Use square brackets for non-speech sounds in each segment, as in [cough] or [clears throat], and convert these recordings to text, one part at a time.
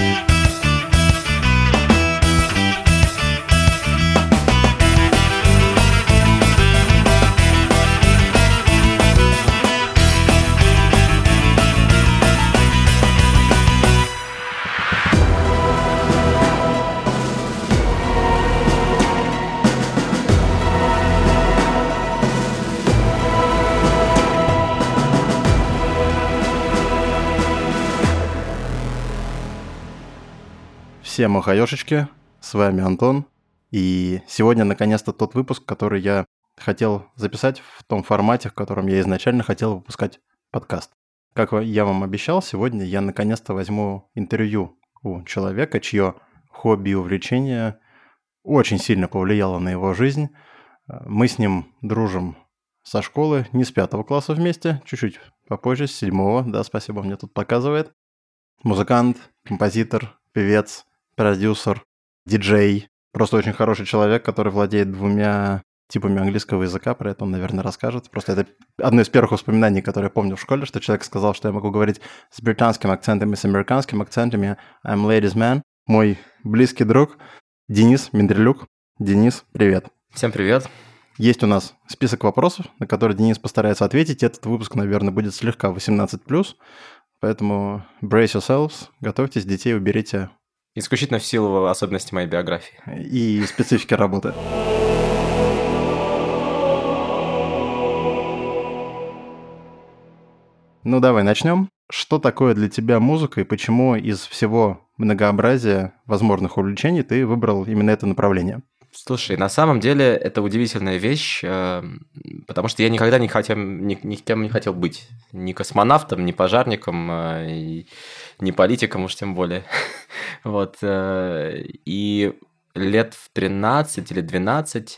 Yeah. Всем охаешечки, с вами Антон. И сегодня наконец-то тот выпуск, который я хотел записать в том формате, в котором я изначально хотел выпускать подкаст. Как я вам обещал, сегодня я наконец-то возьму интервью у человека, чье хобби и увлечение очень сильно повлияло на его жизнь. Мы с ним дружим со школы, не с пятого класса вместе, чуть-чуть попозже, с седьмого, да, спасибо, мне тут показывает. Музыкант, композитор, певец, продюсер, диджей. Просто очень хороший человек, который владеет двумя типами английского языка, про это он, наверное, расскажет. Просто это одно из первых воспоминаний, которые я помню в школе, что человек сказал, что я могу говорить с британским акцентом и с американским акцентом. Я I'm ladies man. Мой близкий друг Денис Мендрелюк. Денис, привет. Всем привет. Есть у нас список вопросов, на которые Денис постарается ответить. Этот выпуск, наверное, будет слегка 18+, поэтому brace yourselves, готовьтесь, детей уберите Исключительно в силу особенностей моей биографии. И специфики работы. Ну давай начнем. Что такое для тебя музыка и почему из всего многообразия возможных увлечений ты выбрал именно это направление? Слушай, на самом деле это удивительная вещь, эм, потому что я никогда не хотел, ни, ни кем не хотел быть. Ни космонавтом, ни пожарником, э, ни политиком уж тем более. [laughs] Вот. Э, и лет в 13 или 12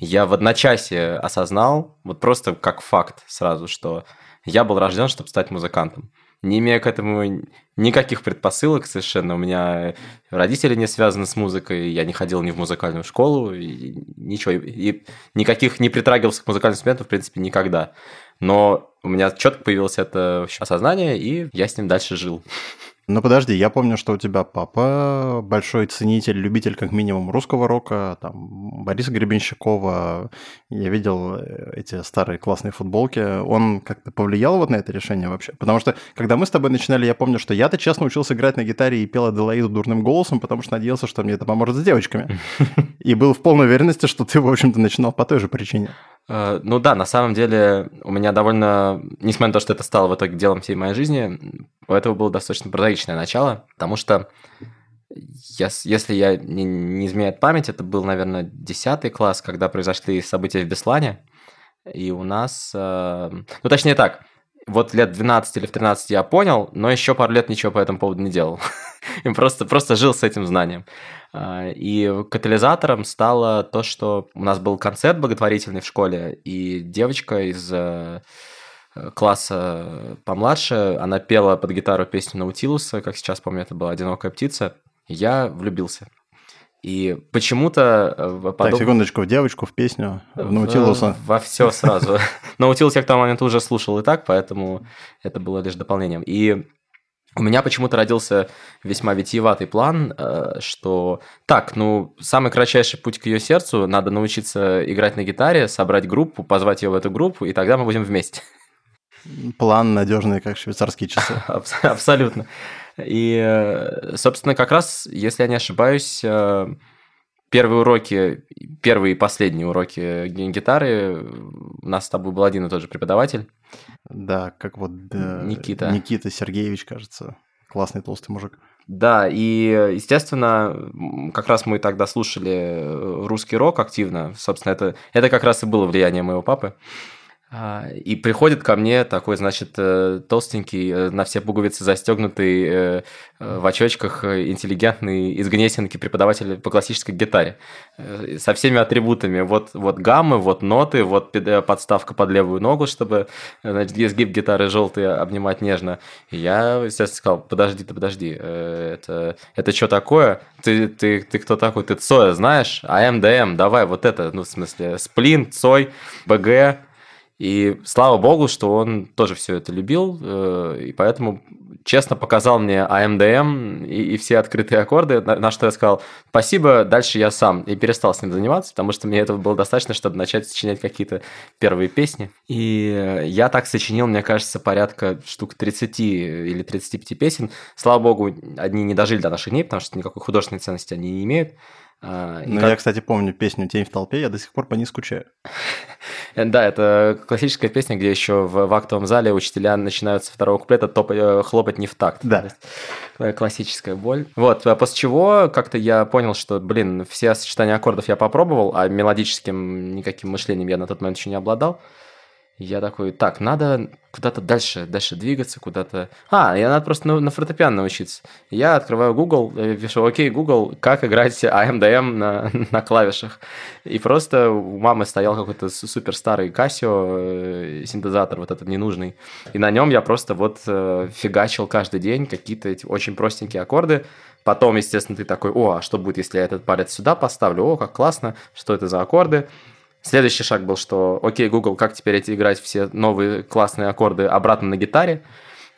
я в одночасье осознал, вот просто как факт сразу, что я был рожден, чтобы стать музыкантом не имея к этому никаких предпосылок совершенно. У меня родители не связаны с музыкой, я не ходил ни в музыкальную школу, и ничего, и никаких не притрагивался к музыкальному инструменту, в принципе, никогда. Но у меня четко появилось это осознание, и я с ним дальше жил. Ну подожди, я помню, что у тебя папа большой ценитель, любитель как минимум русского рока, там Бориса Гребенщикова. Я видел э, эти старые классные футболки. Он как-то повлиял вот на это решение вообще? Потому что, когда мы с тобой начинали, я помню, что я-то честно учился играть на гитаре и пел Аделаиду дурным голосом, потому что надеялся, что мне это поможет с девочками. [laughs] И был в полной уверенности, что ты, в общем-то, начинал по той же причине. Э, ну да, на самом деле у меня довольно, несмотря на то, что это стало в итоге делом всей моей жизни, у этого было достаточно прозаичное начало, потому что если я не, не изменяет память, это был, наверное, 10 класс, когда произошли события в Беслане, и у нас... Э, ну, точнее так, вот лет 12 или в 13 я понял, но еще пару лет ничего по этому поводу не делал. [laughs] Просто, просто жил с этим знанием. А, и катализатором стало то, что у нас был концерт благотворительный в школе, и девочка из э, класса помладше, она пела под гитару песню Наутилуса, как сейчас помню, это была «Одинокая птица». Я влюбился. И почему-то... Э, подоб... Так, секундочку, в девочку, в песню, в Наутилуса. [laughs] Во, все сразу. [laughs] Наутилус я к тому моменту уже слушал и так, поэтому это было лишь дополнением. И у меня почему-то родился весьма витиеватый план, э, что так, ну, самый кратчайший путь к ее сердцу, надо научиться играть на гитаре, собрать группу, позвать ее в эту группу, и тогда мы будем вместе. План надежный, как швейцарские часы. [laughs] Абсолютно. И, э, собственно, как раз, если я не ошибаюсь, э, первые уроки, первые и последние уроки гитары у нас с тобой был один и тот же преподаватель. Да, как вот да, Никита. Никита Сергеевич, кажется. Классный толстый мужик. Да, и, естественно, как раз мы тогда слушали э, русский рок активно. Собственно, это, это как раз и было влияние моего папы. А, и приходит ко мне такой, значит, э, толстенький, э, на все пуговицы застегнутый, э, в очочках, интеллигентный из Гнесинки преподаватель по классической гитаре. Со всеми атрибутами. Вот, вот гаммы, вот ноты, вот подставка под левую ногу, чтобы, значит, изгиб гитары желтый обнимать нежно. И я, естественно, сказал, подожди ты, подожди, это, это что такое? Ты, ты, ты кто такой? Ты Цоя знаешь? АМДМ, давай вот это, ну, в смысле, сплин, Цой, БГ, И слава богу, что он тоже все это любил, э, и поэтому честно показал мне АМДМ и, и все открытые аккорды, на, на что я сказал спасибо, дальше я сам. И перестал с ним заниматься, потому что мне этого было достаточно, чтобы начать сочинять какие-то первые песни. И я так сочинил, мне кажется, порядка штук 30 или 35 песен. Слава богу, одни не дожили до наших дней, потому что никакой художественной ценности они не имеют. А, ну, как... я, кстати, помню песню «Тень в толпе», я до сих пор по ней скучаю. [laughs] Да, это классическая песня, где еще в, в актовом зале учителя начинают со второго куплета топ, э, хлопать не в такт. Да. Классическая боль. Вот, а после чего как-то я понял, что, блин, все сочетания аккордов я попробовал, а мелодическим никаким мышлением я на тот момент еще не обладал. Я такой, так, надо куда-то дальше, дальше двигаться, куда-то... А, я надо просто на, на фортепиано научиться. Я открываю Google, э, пишу, окей, Google, как играть AMDM на, [laughs] на клавишах. И просто у мамы стоял какой-то супер старый Casio э, синтезатор, вот этот ненужный. И на нем я просто вот э, фигачил каждый день какие-то эти очень простенькие аккорды. Потом, естественно, ты такой, о, а что будет, если я этот палец сюда поставлю? О, как классно, что это за аккорды? Следующий шаг был, что окей, Google, как теперь эти играть все новые классные аккорды обратно на гитаре?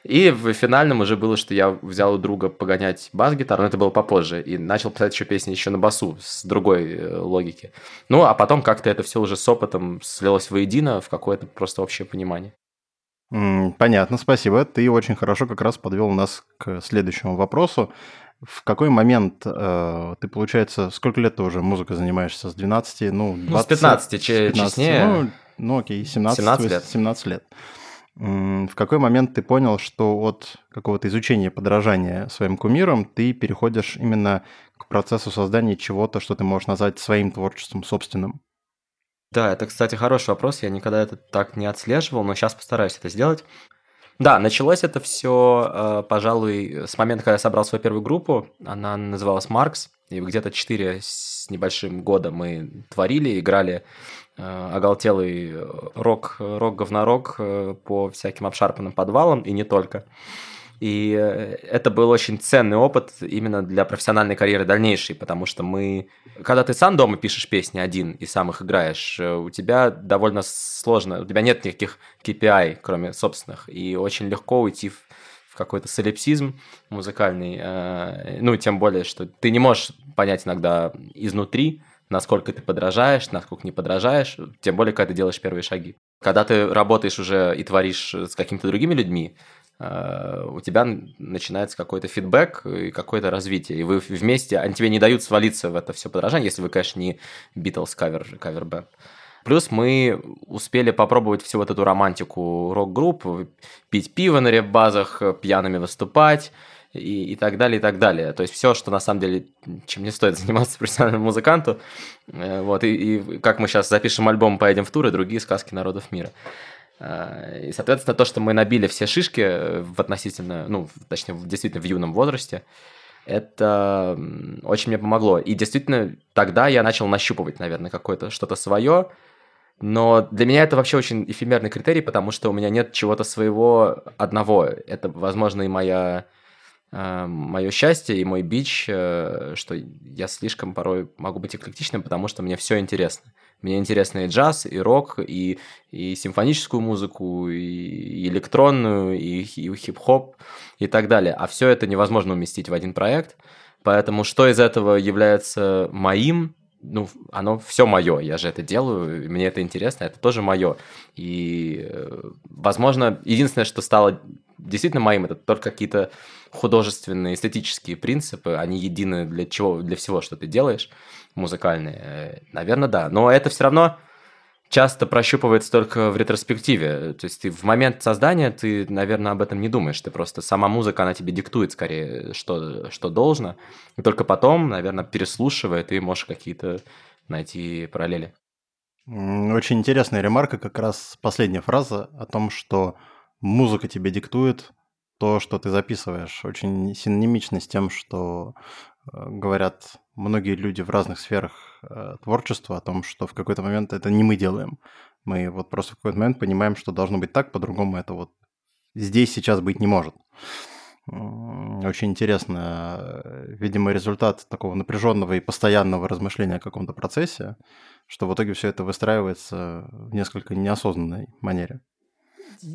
И в финальном уже было, что я взял у друга погонять бас-гитару, но это было попозже, и начал писать еще песни еще на басу с другой э, логики. Ну, а потом как-то это все уже с опытом слилось воедино в какое-то просто общее понимание. Понятно, спасибо. Ты очень хорошо как раз подвел нас к следующему вопросу. В какой момент э, ты, получается, сколько лет ты уже музыкой занимаешься? С 12, ну, 20, ну с 15, 15 честнее. Ну, ну окей, 17, 17 лет. 17 лет. В какой момент ты понял, что от какого-то изучения, подражания своим кумирам ты переходишь именно к процессу создания чего-то, что ты можешь назвать своим творчеством собственным? Да, это, кстати, хороший вопрос. Я никогда это так не отслеживал, но сейчас постараюсь это сделать. Да, началось это все, э, пожалуй, с момента, когда я собрал свою первую группу. Она называлась «Маркс». И где-то 4 с небольшим года мы творили, играли э, оголтелый рок, рок-говнорок э, по всяким обшарпанным подвалам, и не только. И э, это был очень ценный опыт именно для профессиональной карьеры дальнейшей, потому что мы... Когда ты сам дома пишешь песни один и сам их играешь, э, у тебя довольно сложно, у тебя нет никаких KPI, кроме собственных, и очень легко уйти в какой-то солипсизм музыкальный, э, ну, тем более, что ты не можешь понять иногда изнутри, насколько ты подражаешь, насколько не подражаешь, тем более, когда ты делаешь первые шаги. Когда ты работаешь уже и творишь с какими-то другими людьми, у тебя начинается какой-то фидбэк и какое-то развитие, и вы вместе, они тебе не дают свалиться в это все подражание, если вы, конечно, не Beatles кавер, кавер-бэнд. Плюс мы успели попробовать всю вот эту романтику рок-групп, пить пиво на реп-базах, пьяными выступать, и, и так далее, и так далее. То есть все, что на самом деле, чем не стоит [laughs] заниматься профессиональному музыканту. Э, вот, и, и как мы сейчас запишем альбом, поедем в тур, и другие сказки народов мира. А, и, соответственно, то, что мы набили все шишки э, в относительно, ну, точнее, действительно в юном возрасте, это очень мне помогло. И действительно, тогда я начал нащупывать, наверное, какое-то что-то свое. Но для меня это вообще очень эфемерный критерий, потому что у меня нет чего-то своего одного. Это, возможно, и моя э, мое счастье и мой бич, э, что я слишком порой могу быть эклектичным, потому что мне все интересно. Мне интересно и джаз, и рок, и, и симфоническую музыку, и электронную, и, и хип-хоп, и так далее. А все это невозможно уместить в один проект. Поэтому что из этого является моим, ну, оно все мое, я же это делаю, мне это интересно, это тоже мое. И, э, возможно, единственное, что стало действительно моим, это только какие-то художественные, эстетические принципы, они едины для чего, для всего, что ты делаешь музыкальные. Э, Наверное, да. Но это все равно часто прощупывается только в ретроспективе. То есть ты в момент создания ты, наверное, об этом не думаешь. Ты просто сама музыка, она тебе диктует скорее, что, что должно. И только потом, наверное, переслушивая, ты можешь какие-то найти параллели. Очень интересная ремарка, как раз последняя фраза о том, что музыка тебе диктует то, что ты записываешь. Очень синонимично с тем, что говорят многие люди в разных сферах э, творчества о том, что в какой-то момент это не мы делаем. Мы вот просто в какой-то момент понимаем, что должно быть так, по-другому это вот здесь сейчас быть не может. Очень интересно, э, видимо, результат такого напряженного и постоянного размышления о каком-то процессе. что в итоге все это выстраивается в несколько неосознанной манере.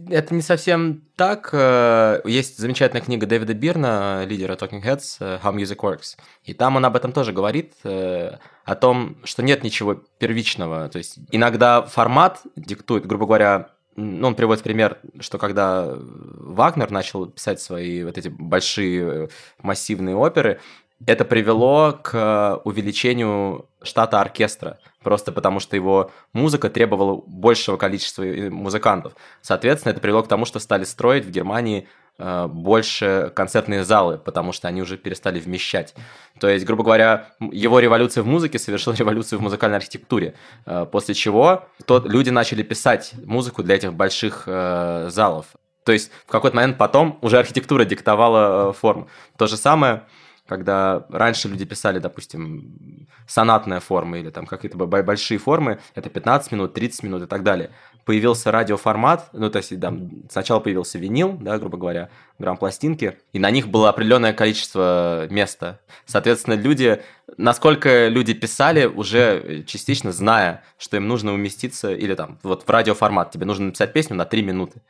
Это не совсем так. Э, есть замечательная книга Дэвида Бирна, лидера Talking Heads, э, How Music Works. И там он об этом тоже говорит, э, о том, что нет ничего первичного. То есть иногда формат диктует, грубо говоря, ну, он приводит пример, что когда Вагнер начал писать свои вот эти большие массивные оперы, это привело к увеличению штата оркестра, просто потому что его музыка требовала большего количества музыкантов. Соответственно, это привело к тому, что стали строить в Германии э, больше концертные залы, потому что они уже перестали вмещать. То есть, грубо говоря, его революция в музыке совершила [laughs] революцию в музыкальной архитектуре, э, после чего тот, люди начали писать музыку для этих больших э, залов. То есть в какой-то момент потом уже архитектура диктовала форму. То же самое когда раньше люди писали, допустим, сонатная форма или там какие-то большие формы, это 15 минут, 30 минут и так далее. Появился радиоформат, ну, то есть там, сначала появился винил, да, грубо говоря, грамм-пластинки, и на них было определенное количество места. Соответственно, люди, насколько люди писали, уже частично зная, что им нужно уместиться, или там, вот в радиоформат, тебе нужно написать песню на 3 минуты.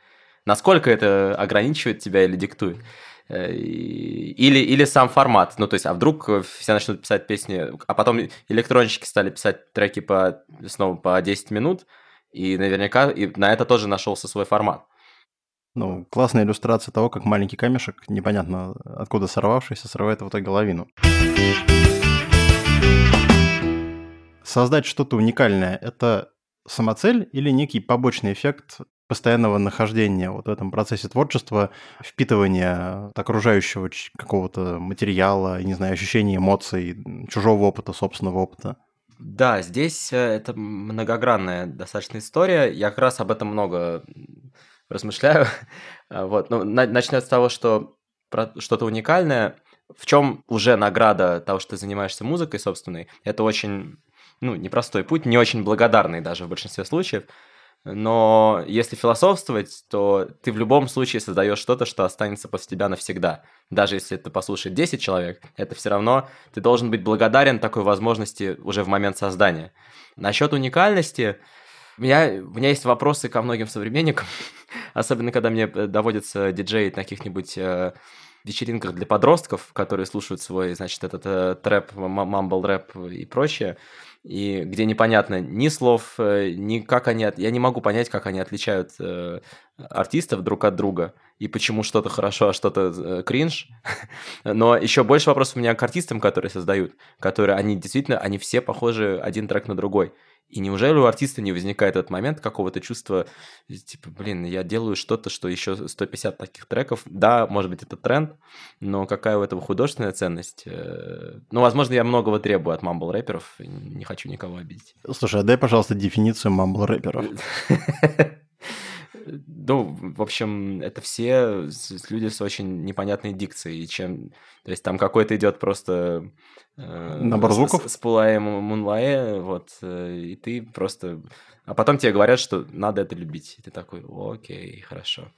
Насколько это ограничивает тебя или диктует? Э, или, или сам формат. Ну, то есть, а вдруг все начнут писать песни, а потом электронщики стали писать треки по, снова по 10 минут, и наверняка и на это тоже нашелся свой формат. Ну, классная иллюстрация того, как маленький камешек, непонятно откуда сорвавшийся, срывает в итоге лавину. Создать что-то уникальное – это самоцель или некий побочный эффект постоянного нахождения вот в этом процессе творчества, впитывания окружающего какого-то материала, не знаю, ощущения эмоций, чужого опыта, собственного опыта. Да, здесь э, это многогранная достаточно история. Я как раз об этом много размышляю. [laughs] Вот. Ну, начнем с того, что что-то уникальное. В чем уже награда того, что ты занимаешься музыкой собственной, это очень, ну, непростой путь, не очень благодарный даже в большинстве случаев. Но если философствовать, то ты в любом случае создаешь что-то, что останется после тебя навсегда. Даже если это послушает 10 человек, это все равно ты должен быть благодарен такой возможности уже в момент создания. Насчет уникальности, у меня, у меня есть вопросы ко многим современникам, [laughs] особенно когда мне э, доводится диджеить на каких-нибудь э, вечеринках для подростков, которые слушают свой, значит, этот э, трэп, мамбл рэп и прочее и где непонятно ни слов, э, ни как они... Я не могу понять, как они отличают э, артистов друг от друга, и почему что-то хорошо, а что-то э, кринж. [laughs] Но еще больше вопросов у меня к артистам, которые создают, которые, они действительно, они все похожи один трек на другой. И неужели у артиста не возникает этот момент какого-то чувства, типа, блин, я делаю что-то, что еще 150 таких треков. Да, может быть, это тренд, но какая у этого художественная ценность? Э, ну, возможно, я многого требую от мамбл-рэперов, не хочу никого обидеть. Слушай, а дай, пожалуйста, дефиницию мамбл-рэперов. [laughs] Ну, в общем, это все люди с очень непонятной дикцией, чем... То есть там какой-то идет просто... Э, Набор звуков? С, с Пулаем Мунлае, вот, э, и ты просто... А потом тебе говорят, что надо это любить. И ты такой, окей, хорошо.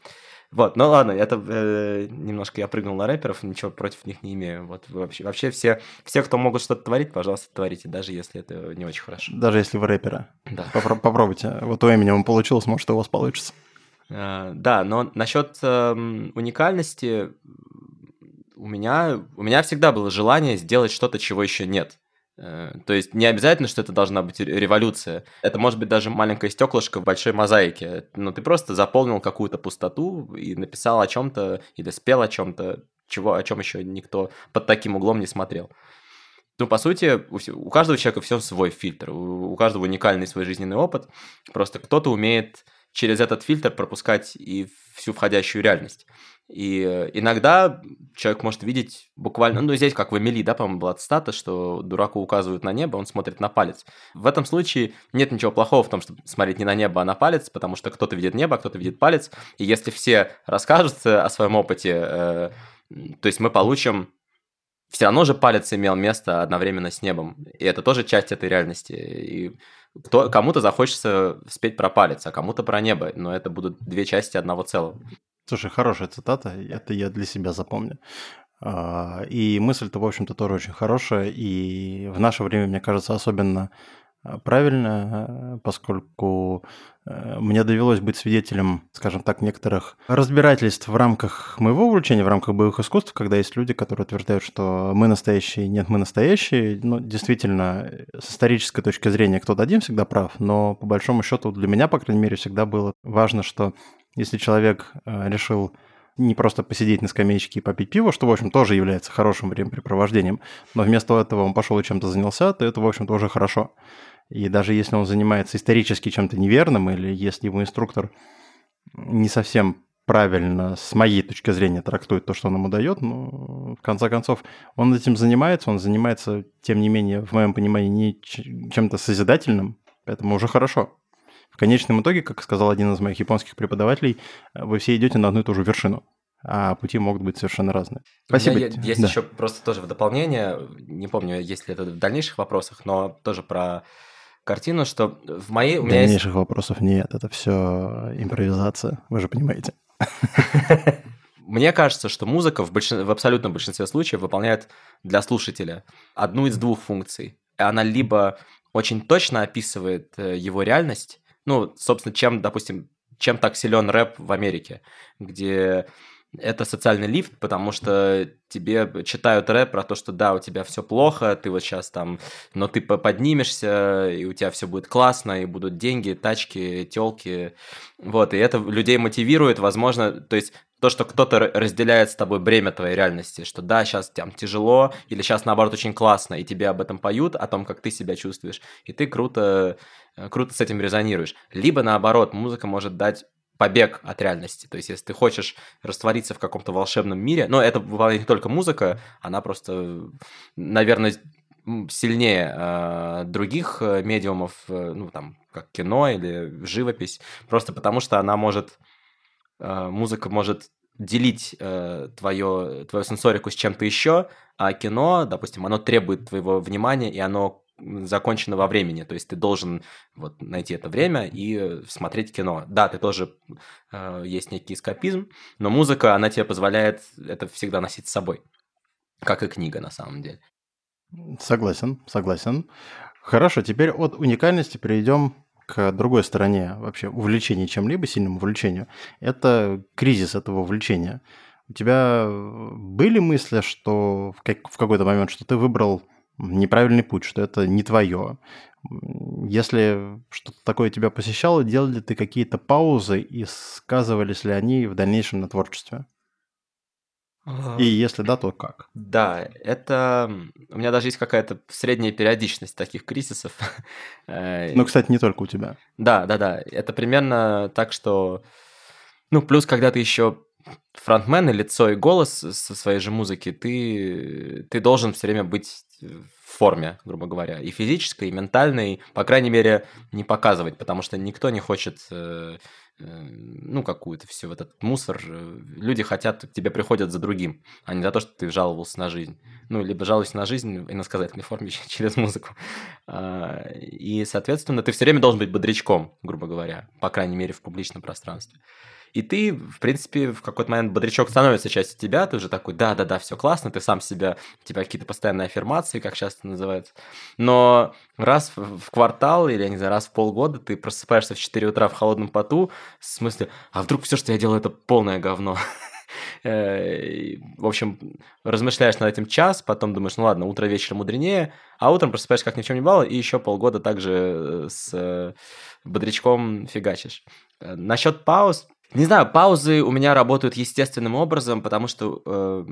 Вот, ну ладно, это э, немножко я прыгнул на рэперов, ничего против них не имею. Вот вообще, вообще все, все, кто могут что-то творить, пожалуйста, творите, даже если это не очень хорошо. Даже если вы рэпера. Да. Попро- попробуйте. Вот у Эминема получилось, может, у вас получится. Э, да, но насчет эм, уникальности у меня, у меня всегда было желание сделать что-то, чего еще нет. Э, то есть не обязательно, что это должна быть революция. Это может быть даже маленькое стеклышко в большой мозаике. Но ты просто заполнил какую-то пустоту и написал о чем-то или спел о чем-то, чего, о чем еще никто под таким углом не смотрел. Ну, по сути, у, каждого человека все свой фильтр, у каждого уникальный свой жизненный опыт. Просто кто-то умеет через этот фильтр пропускать и всю входящую реальность. И э, иногда человек может видеть буквально, ну, здесь как в Эмили, да, по-моему, была цитата, что дураку указывают на небо, он смотрит на палец. В этом случае нет ничего плохого в том, чтобы смотреть не на небо, а на палец, потому что кто-то видит небо, а кто-то видит палец. И если все расскажут о своем опыте, э, то есть мы получим все равно же палец имел место одновременно с небом. И это тоже часть этой реальности. И кто, кому-то захочется спеть про палец, а кому-то про небо, но это будут две части одного целого. Слушай, хорошая цитата, это я для себя запомню. А, и мысль-то, в общем-то, тоже очень хорошая, и в наше время, мне кажется, особенно э, правильно, поскольку мне довелось быть свидетелем, скажем так, некоторых разбирательств в рамках моего увлечения, в рамках боевых искусств, когда есть люди, которые утверждают, что мы настоящие, нет, мы настоящие. Ну, действительно, с исторической точки зрения кто-то один всегда прав, но по большому счету для меня, по крайней мере, всегда было важно, что если человек решил не просто посидеть на скамеечке и попить пиво, что, в общем, тоже является хорошим времяпрепровождением, но вместо этого он пошел и чем-то занялся, то это, в общем, тоже хорошо. И даже если он занимается исторически чем-то неверным, или если его инструктор не совсем правильно, с моей точки зрения, трактует то, что он ему дает, но в конце концов он этим занимается, он занимается, тем не менее, в моем понимании, не чем-то созидательным, поэтому уже хорошо. В конечном итоге, как сказал один из моих японских преподавателей, вы все идете на одну и ту же вершину а пути могут быть совершенно разные. Спасибо. есть да. еще просто тоже в дополнение, не помню, есть ли это в дальнейших вопросах, но тоже про картину, что в моей... У дальнейших есть... вопросов нет, это все импровизация, вы же понимаете. [laughs] Мне кажется, что музыка в, большин... в абсолютном большинстве случаев выполняет для слушателя одну из двух функций. Она либо очень точно описывает э, его реальность, ну, собственно, чем, допустим, чем так силен рэп в Америке, где это социальный лифт, потому что тебе читают рэп про то, что да, у тебя все плохо, ты вот сейчас там, но ты поднимешься, и у тебя все будет классно, и будут деньги, тачки, телки, вот, и это людей мотивирует, возможно, то есть то, что кто-то разделяет с тобой бремя твоей реальности, что да, сейчас там тяжело, или сейчас наоборот очень классно, и тебе об этом поют, о том, как ты себя чувствуешь, и ты круто, э, круто с этим резонируешь. Либо наоборот, музыка может дать побег от реальности. То есть, если ты хочешь раствориться в каком-то волшебном мире, но это бывает не только музыка, она просто, наверное, сильнее э, других медиумов, э, ну, там, как кино или живопись, просто потому что она может, э, музыка может делить э, твое, твою сенсорику с чем-то еще, а кино, допустим, оно требует твоего внимания, и оно закончено во времени, то есть ты должен вот найти это время и смотреть кино. Да, ты тоже э, есть некий эскапизм, но музыка, она тебе позволяет это всегда носить с собой, как и книга на самом деле. Согласен, согласен. Хорошо, теперь от уникальности перейдем к другой стороне вообще увлечения чем-либо, сильному увлечению. Это кризис этого увлечения. У тебя были мысли, что в какой-то момент, что ты выбрал неправильный путь, что это не твое. Если что-то такое тебя посещало, делал ли ты какие-то паузы и сказывались ли они в дальнейшем на творчестве? И если да, то как? Да, это... У меня даже есть какая-то средняя периодичность таких кризисов. [laughs] Э, ну, кстати, не только у тебя. Да, да, да. Это примерно так, что... Ну, плюс, когда ты еще фронтмен и лицо и голос со своей же музыки, ты, ты должен все время быть в форме, грубо говоря, и физической, и ментальной, по крайней мере, не показывать, потому что никто не хочет, э, э, ну, какую-то все этот мусор. Люди хотят, к тебе приходят за другим, а не за то, что ты жаловался на жизнь. Ну, либо жалуешься на жизнь в иносказательной форме [laughs] через музыку. А, и, соответственно, ты все время должен быть бодрячком, грубо говоря, по крайней мере, в публичном пространстве. И ты, в принципе, в какой-то момент бодрячок становится частью тебя, ты уже такой, да-да-да, все классно, ты сам себя, у тебя какие-то постоянные аффирмации, как сейчас это называется. Но раз в квартал или, я не знаю, раз в полгода ты просыпаешься в 4 утра в холодном поту, в смысле, а вдруг все, что я делаю, это полное говно. [laughs] Э, в общем, размышляешь над этим час, потом думаешь, ну ладно, утро вечер мудренее, а утром просыпаешься как ни в чем не бывало, и еще полгода также э, с э, бодрячком фигачишь. Насчет пауз, не знаю, паузы у меня работают естественным образом, потому что э,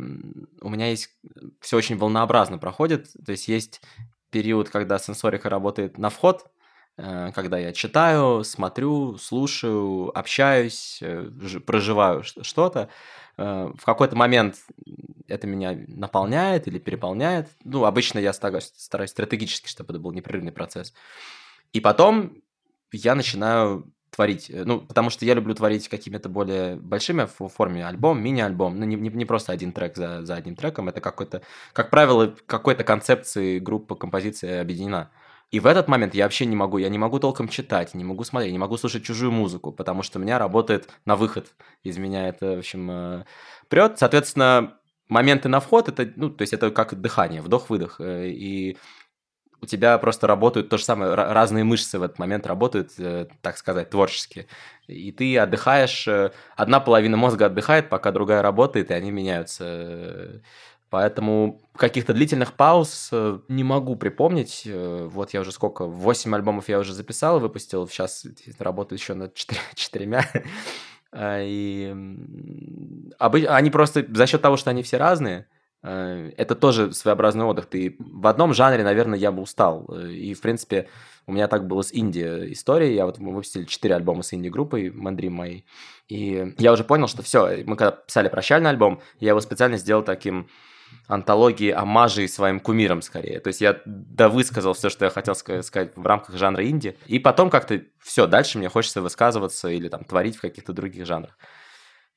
у меня есть все очень волнообразно проходит. То есть есть период, когда сенсорика работает на вход, э, когда я читаю, смотрю, слушаю, общаюсь, э, проживаю что-то. Э, в какой-то момент это меня наполняет или переполняет. Ну, обычно я стараюсь, стараюсь стратегически, чтобы это был непрерывный процесс. И потом я начинаю творить. Э, ну, потому что я люблю творить какими-то более большими в форме альбом, мини-альбом. Ну, не, не, не просто один трек за, за одним треком, это какой-то, как правило, какой-то концепции группа, композиция объединена. И в этот момент я вообще не могу, я не могу толком читать, не могу смотреть, не могу слушать чужую музыку, потому что у меня работает на выход. Из меня это, в общем, э, прет. Соответственно, моменты на вход, это, ну, то есть это как дыхание, вдох-выдох. Э, и у тебя просто работают то же самое, разные мышцы в этот момент работают, э, так сказать, творчески. И ты отдыхаешь, э, одна половина мозга отдыхает, пока другая работает, и они меняются. Поэтому каких-то длительных пауз э, не могу припомнить. Вот я уже сколько, 8 альбомов я уже записал, выпустил, сейчас работаю еще над [laughs] четырьмя. И они просто за счет того, что они все разные, это тоже своеобразный отдых. Ты в одном жанре, наверное, я бы устал. И, в принципе, у меня так было с инди историей. Я вот мы выпустили четыре альбома с инди-группой Мандрим моей. И я уже понял, что все, мы когда писали прощальный альбом, я его специально сделал таким антологии омажей своим кумирам скорее. То есть я довысказал все, что я хотел сказать в рамках жанра инди. И потом как-то все, дальше мне хочется высказываться или там творить в каких-то других жанрах.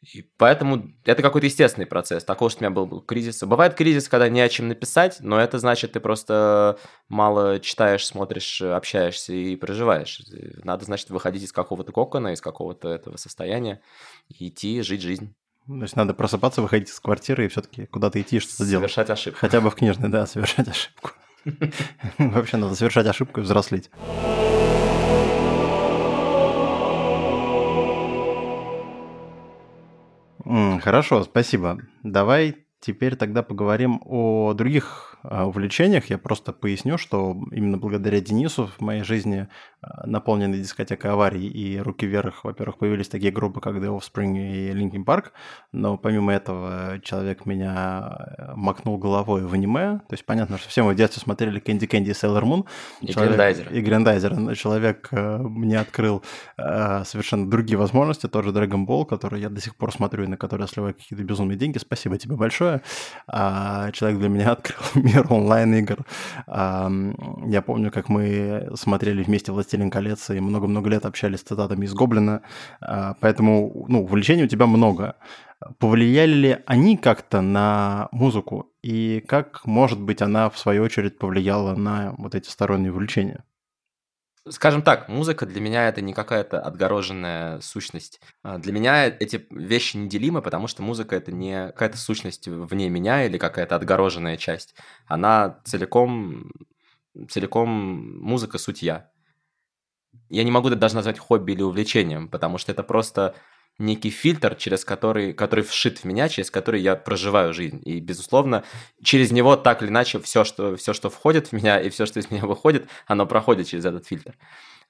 И поэтому это какой-то естественный процесс. Такого, что у меня был, был кризис. Бывает кризис, когда не о чем написать, но это значит, ты просто мало читаешь, смотришь, общаешься и проживаешь. Надо, значит, выходить из какого-то кокона, из какого-то этого состояния и идти жить жизнь. То есть надо просыпаться, выходить из квартиры и все-таки куда-то идти, что-то делать. Совершать ошибку. Хотя бы в книжной, да, совершать ошибку. [laughs] Вообще надо совершать ошибку и взрослеть. Хорошо, спасибо. Давай теперь тогда поговорим о других увлечениях. Я просто поясню, что именно благодаря Денису в моей жизни а, наполненной дискотекой аварий и руки вверх, во-первых, появились такие группы, как The Offspring и Linkin Park, но помимо этого человек меня э, макнул головой в аниме. То есть понятно, что все мы в детстве смотрели Candy Candy и Sailor Moon. И человек, Грандайзер. И Грандайзер. Человек мне открыл совершенно другие возможности, тоже Dragon Ball, который я до сих пор смотрю и на который я сливаю какие-то безумные деньги. Спасибо тебе большое. А человек для меня [laughs] открыл мир [laughs] онлайн-игр. Я помню, как мы смотрели вместе «Властелин колец» и много-много лет общались с цитатами из «Гоблина», а, поэтому, ну, увлечений у тебя много. Повлияли ли они как-то на музыку? И как, может быть, она, в свою очередь, повлияла на вот эти сторонние увлечения? Скажем так, музыка для меня это не какая-то отгороженная сущность. А, для меня эти вещи неделимы, потому что музыка это не какая-то сущность вне меня или какая-то отгороженная часть. Она целиком, целиком музыка суть я. Я не могу это даже назвать хобби или увлечением, потому что это просто некий фильтр, через который, который вшит в меня, через который я проживаю жизнь. И, безусловно, через него так или иначе все, что, все, что входит в меня и все, что из меня выходит, оно проходит через этот фильтр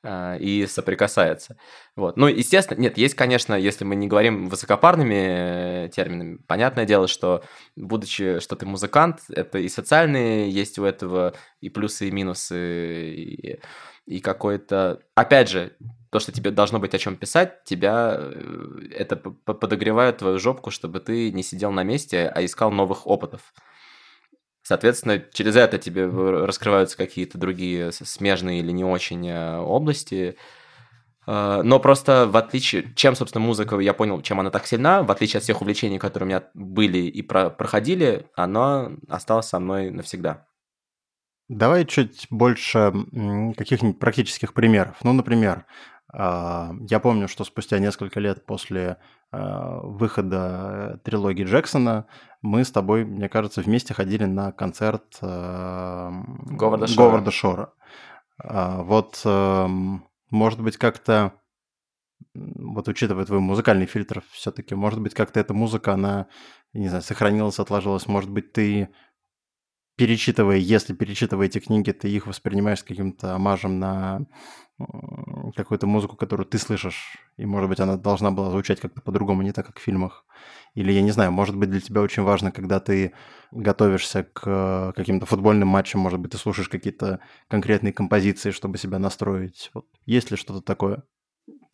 а, и соприкасается. Вот. Ну, естественно, нет, есть, конечно, если мы не говорим высокопарными э, терминами, понятное дело, что, будучи, что ты музыкант, это и социальные есть у этого и плюсы, и минусы, и, и какой-то... Опять же, то, что тебе должно быть о чем писать, тебя э, это подогревает твою жопку, чтобы ты не сидел на месте, а искал новых опытов. Соответственно, через это тебе раскрываются какие-то другие смежные или не очень э, области. Э, но просто в отличие, чем, собственно, музыка, я понял, чем она так сильна, в отличие от всех увлечений, которые у меня были и про проходили, она осталась со мной навсегда. Давай чуть больше каких-нибудь практических примеров. Ну, например, я помню, что спустя несколько лет после а, выхода трилогии Джексона мы с тобой, мне кажется, вместе ходили на концерт а, Говарда Шора. Говарда Шора. Вот, может быть, как-то, вот учитывая твой музыкальный фильтр, все-таки, может быть, как-то эта музыка, она, не знаю, сохранилась, отложилась, может быть, ты перечитывая, если перечитывая эти книги, ты их воспринимаешь с каким-то амажем на какую-то музыку, которую ты слышишь, и, может быть, она должна была звучать как-то по-другому, не так, как в фильмах. Или, я не знаю, может быть, для тебя очень важно, когда ты готовишься к каким-то футбольным матчам, может быть, ты слушаешь какие-то конкретные композиции, чтобы себя настроить. Вот есть ли что-то такое?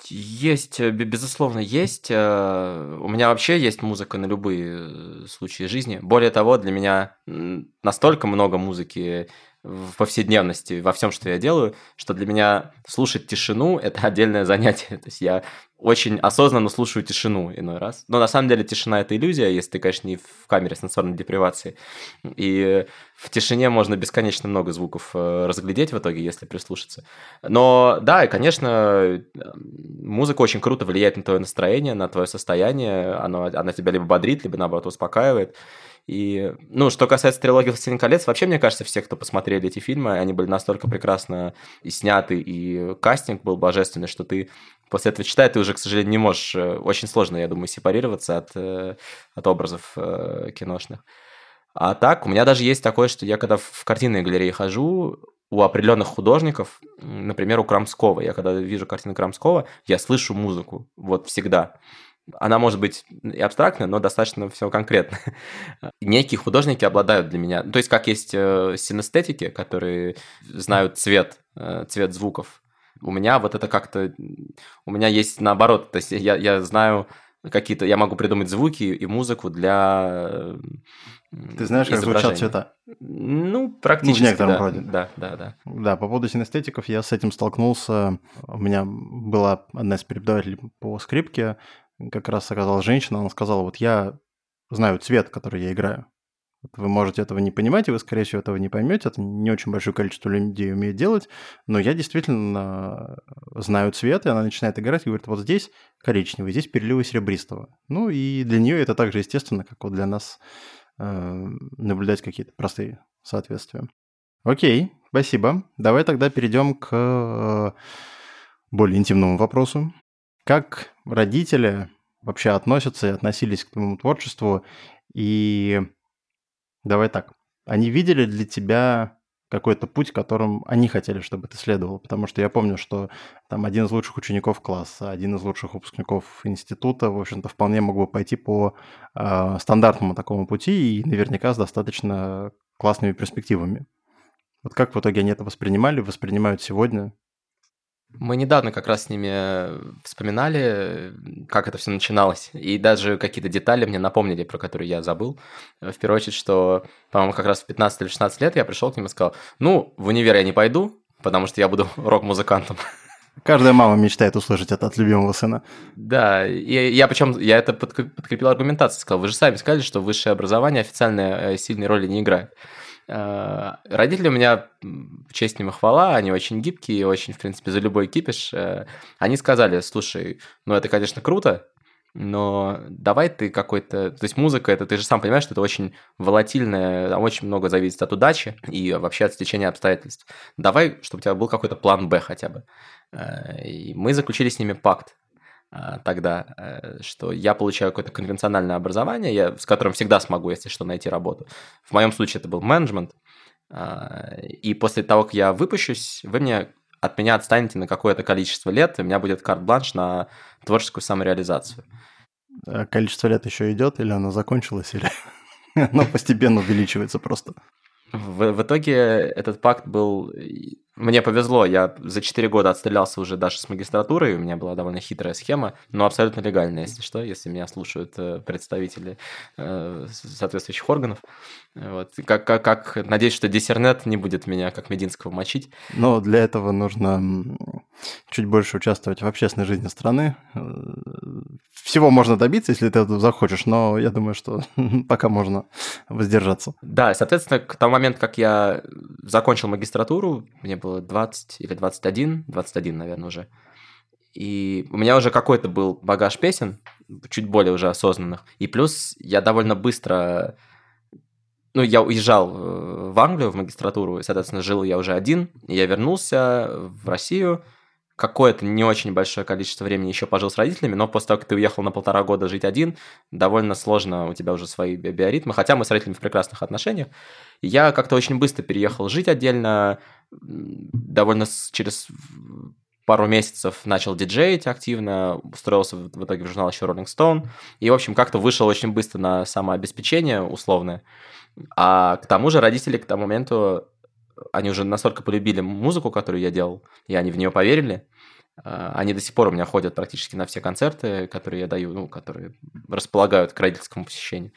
Есть, э, безусловно, есть. Э, у меня вообще есть музыка на любые э, случаи жизни. Более того, для меня настолько много музыки в повседневности, во всем, что я делаю, что для меня слушать тишину – это [laughs] отдельное занятие. То есть я очень осознанно слушаю тишину иной раз. Но на самом деле тишина это иллюзия, если ты, конечно, не в камере сенсорной депривации. И в тишине можно бесконечно много звуков э, разглядеть в итоге, если прислушаться. Но да, и, конечно, музыка очень круто влияет на твое настроение, на твое состояние. Оно, она тебя либо бодрит, либо наоборот успокаивает. И, ну, что касается трилогии «Властелин колец», вообще, мне кажется, все, кто посмотрели эти фильмы, они были настолько прекрасно и сняты, и кастинг был божественный, что ты после этого читая, ты уже, к сожалению, не можешь, э, очень сложно, я думаю, сепарироваться от, э, от образов э, киношных. А так, у меня даже есть такое, что я когда в картинной галерее хожу, у определенных художников, например, у Крамского, я когда вижу картины Крамского, я слышу музыку, вот всегда она может быть и абстрактная, но достаточно все конкретно. Некие художники обладают для меня... То есть, как есть э, синестетики, которые знают цвет, э, цвет звуков. У меня вот это как-то... У меня есть наоборот. То есть, я, я знаю какие-то... Я могу придумать звуки и музыку для ты знаешь, как звучат цвета? Ну, практически, ну, в некотором да. роде. Да, да, да. Да, по поводу синестетиков я с этим столкнулся. У меня была одна из преподавателей по скрипке, как раз оказалась женщина, она сказала, вот я знаю цвет, который я играю. Вы можете этого не понимать, и вы, скорее всего, этого не поймете. Это не очень большое количество людей умеет делать. Но я действительно знаю цвет, и она начинает играть и говорит, вот здесь коричневый, здесь переливы серебристого. Ну и для нее это так же естественно, как вот для нас э, наблюдать какие-то простые соответствия. Окей, спасибо. Давай тогда перейдем к э, более интимному вопросу. Как родители вообще относятся и относились к твоему творчеству? И давай так, они видели для тебя какой-то путь, которым они хотели, чтобы ты следовал. Потому что я помню, что там один из лучших учеников класса, один из лучших выпускников института, в общем-то, вполне мог бы пойти по э, стандартному такому пути и наверняка с достаточно классными перспективами. Вот как в итоге они это воспринимали, воспринимают сегодня? Мы недавно как раз с ними э, вспоминали, как это все начиналось, и даже какие-то детали мне напомнили, про которые я забыл. Э, в первую очередь, что, по-моему, как раз в 15 или 16 лет я пришел к ним и сказал, ну, в универ я не пойду, потому что я буду [laughs] рок-музыкантом. [laughs] Каждая мама мечтает услышать это от любимого сына. Да, и я причем, я это подкрепил аргументацией, сказал, вы же сами сказали, что высшее образование официально э, сильной роли не играет. Э, родители у меня, честь им и хвала, они очень гибкие, очень, в принципе, за любой кипиш. Э, они сказали, слушай, ну это, конечно, круто, но давай ты какой-то... То есть музыка, это ты же сам понимаешь, что это очень волатильное, очень много зависит от удачи и вообще от стечения обстоятельств. Давай, чтобы у тебя был какой-то план «Б» хотя бы. Э, и мы заключили с ними пакт. А, тогда, э, что я получаю какое-то конвенциональное образование, я, с которым всегда смогу, если что, найти работу. В моем случае это был менеджмент. А, и после того, как я выпущусь, вы мне от меня отстанете на какое-то количество лет, и у меня будет карт-бланш на творческую самореализацию. А количество лет еще идет, или оно закончилось, или [laughs] оно постепенно увеличивается просто? В, в итоге этот пакт был мне повезло, я за 4 года отстрелялся уже даже с магистратурой, у меня была довольно хитрая схема, но абсолютно легальная, если что, если меня слушают э, представители э, соответствующих органов. Вот. Как, как, как, надеюсь, что Диссернет не будет меня как Мединского мочить. Но для этого нужно чуть больше участвовать в общественной жизни страны. Э, всего можно добиться, если ты это захочешь, но я думаю, что [laughs] пока можно воздержаться. Да, соответственно, к тому моменту, как я закончил магистратуру, мне было 20 или 21, 21, наверное, уже. И у меня уже какой-то был багаж песен, чуть более уже осознанных. И плюс я довольно быстро... Ну, я уезжал э, в Англию в магистратуру, и, соответственно, жил я уже один. И я вернулся в Россию, какое-то не очень большое количество времени еще пожил с родителями, но после того, как ты уехал на полтора года жить один, довольно сложно, у тебя уже свои биоритмы, хотя мы с родителями в прекрасных отношениях. Я как-то очень быстро переехал жить отдельно, довольно через пару месяцев начал диджеить активно, устроился в итоге в журнал еще Rolling Stone, и, в общем, как-то вышел очень быстро на самообеспечение условное. А к тому же родители к тому моменту, они уже настолько полюбили музыку, которую я делал, и они в нее поверили, они до сих пор у меня ходят практически на все концерты, которые я даю, ну, которые располагают к родительскому посещению.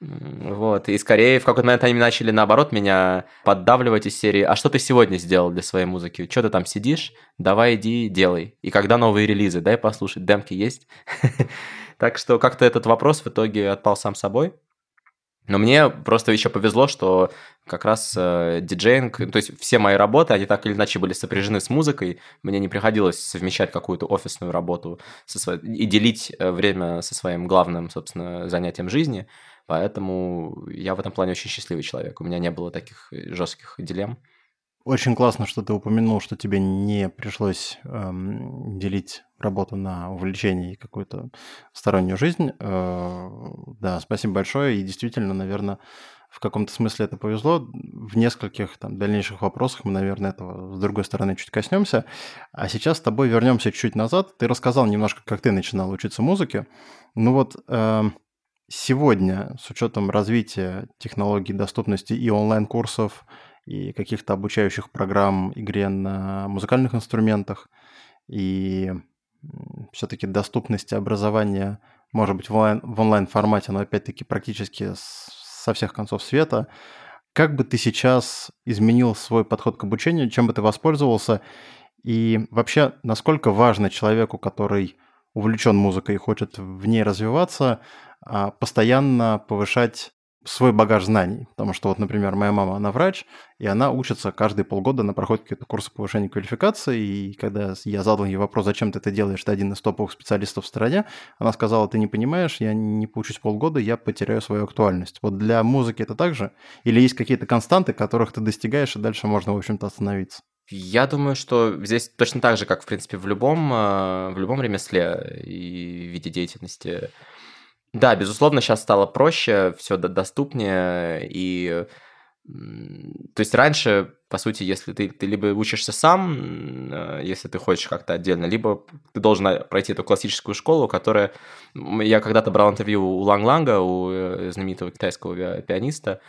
Вот. И скорее в какой-то момент они начали, наоборот, меня поддавливать из серии «А что ты сегодня сделал для своей музыки? Что ты там сидишь? Давай иди, делай. И когда новые релизы? Дай послушать, демки есть?» [laughs] Так что как-то этот вопрос в итоге отпал сам собой. Но мне просто еще повезло, что как раз э, диджеинг, то есть все мои работы, они так или иначе были сопряжены с музыкой. Мне не приходилось совмещать какую-то офисную работу со своей, и делить э, время со своим главным, собственно, занятием жизни. Поэтому я в этом плане очень счастливый человек. У меня не было таких жестких дилемм. Очень классно, что ты упомянул, что тебе не пришлось эм, делить работу на увлечение и какую-то стороннюю жизнь. Э, да, спасибо большое. И действительно, наверное, в каком-то смысле это повезло. В нескольких там, дальнейших вопросах мы, наверное, этого с другой стороны чуть коснемся. А сейчас с тобой вернемся чуть назад. Ты рассказал немножко, как ты начинал учиться музыке. Ну вот э, сегодня, с учетом развития технологий доступности и онлайн-курсов, и каких-то обучающих программ игре на музыкальных инструментах, и все-таки доступности образования, может быть, в, онлайн, в онлайн-формате, но опять-таки практически со всех концов света. Как бы ты сейчас изменил свой подход к обучению, чем бы ты воспользовался, и вообще, насколько важно человеку, который увлечен музыкой и хочет в ней развиваться, а, постоянно повышать свой багаж знаний. Потому что вот, например, моя мама, она врач, и она учится каждые полгода, она проходит какие-то курсы повышения квалификации, и когда я задал ей вопрос, зачем ты это делаешь, ты один из топовых специалистов в стране, она сказала, ты не понимаешь, я не получусь полгода, я потеряю свою актуальность. Вот для музыки это так же? Или есть какие-то константы, которых ты достигаешь, и дальше можно, в общем-то, остановиться? Я думаю, что здесь точно так же, как, в принципе, в любом, э, в любом ремесле и виде деятельности, да, безусловно, сейчас стало проще, все доступнее, и то есть раньше, по сути, если ты, ты либо учишься сам, э, если ты хочешь как-то отдельно, либо ты должен пройти эту классическую школу, которая... Я когда-то брал интервью у Ланг Ланга, у э, знаменитого китайского пианиста,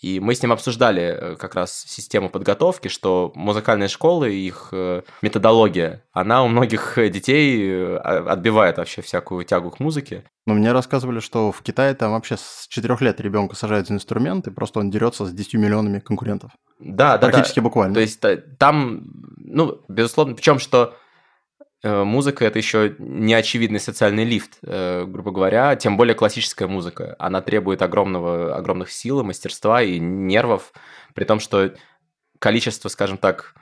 и мы с ним обсуждали э, как раз систему подготовки, что музыкальные школы, их методология, она у многих детей отбивает вообще всякую тягу к музыке. Но мне рассказывали, что в Китае там вообще с четырех лет ребенка сажают за инструменты, просто он дерется с 10 миллионами конкурентов. Да, да. Практически да. буквально. То есть э, там, ну, безусловно, причем что э, музыка это еще неочевидный социальный лифт, э, грубо говоря, тем более классическая музыка. Она требует огромного, огромных сил, мастерства и нервов, при том, что количество, скажем так,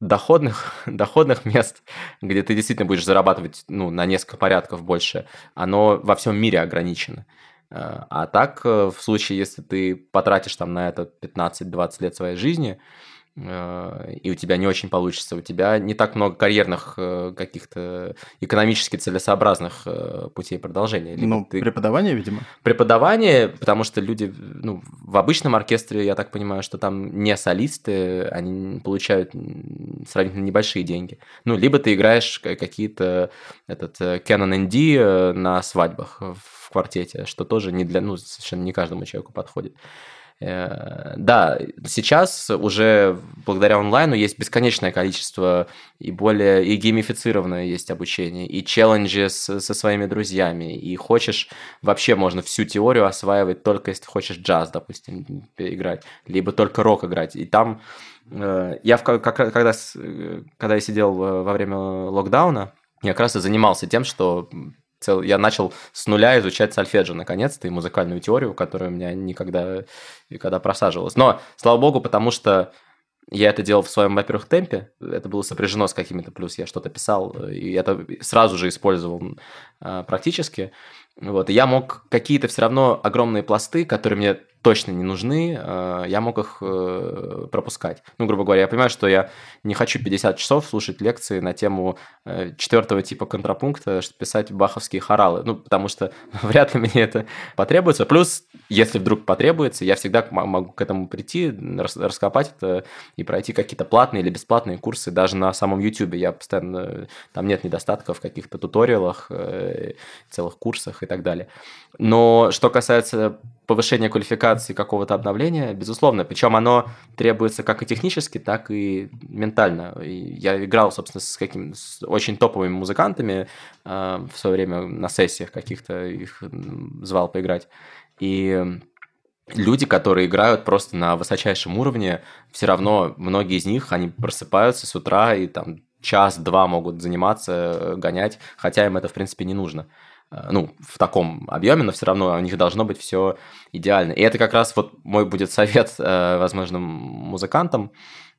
доходных, [laughs] доходных мест, где ты действительно будешь зарабатывать ну, на несколько порядков больше, оно во всем мире ограничено. А так, в случае, если ты потратишь там на это 15-20 лет своей жизни, и у тебя не очень получится, у тебя не так много карьерных э, каких-то экономически целесообразных э, путей продолжения. Либо ну, ты... преподавание, видимо. Преподавание, потому что люди, ну, в обычном оркестре, я так понимаю, что там не солисты, они получают сравнительно небольшие деньги. Ну, либо ты играешь какие-то этот Canon ND на свадьбах в квартете, что тоже не для, ну, совершенно не каждому человеку подходит. Э, да, сейчас уже благодаря онлайну есть бесконечное количество и более и геймифицированное есть обучение, и челленджи с, со своими друзьями, и хочешь, вообще можно всю теорию осваивать только если хочешь джаз, допустим, играть, либо только рок играть. И там э, я в, как, когда, когда я сидел во время локдауна, я как раз и занимался тем, что цел... я начал с нуля изучать сольфеджио наконец-то и музыкальную теорию, которая у меня никогда, никогда просаживалась. Но, слава богу, потому что я это делал в своем, во-первых, темпе, это было сопряжено с какими-то, плюс я что-то писал, и это сразу же использовал а, практически. Вот, и я мог какие-то все равно огромные пласты, которые мне точно не нужны, э, я мог их э, пропускать. Ну, грубо говоря, я понимаю, что я не хочу 50 часов слушать лекции на тему э, четвертого типа контрапункта, чтобы писать баховские хоралы, ну, потому что [laughs] вряд ли мне это потребуется. Плюс, если вдруг потребуется, я всегда могу к этому прийти, раскопать это и пройти какие-то платные или бесплатные курсы даже на самом YouTube. Я постоянно... Там нет недостатков в каких-то туториалах, целых курсах и так далее. Но что касается повышения квалификации какого-то обновления, безусловно. Причем оно требуется как и технически, так и ментально. И я играл, собственно, с какими с очень топовыми музыкантами э, в свое время на сессиях каких-то их звал поиграть. И люди, которые играют просто на высочайшем уровне, все равно многие из них, они просыпаются с утра и там час-два могут заниматься, гонять, хотя им это, в принципе, не нужно. Э, ну, в таком объеме, но все равно у них должно быть все идеально. И это как раз вот мой будет совет э, возможным музыкантам,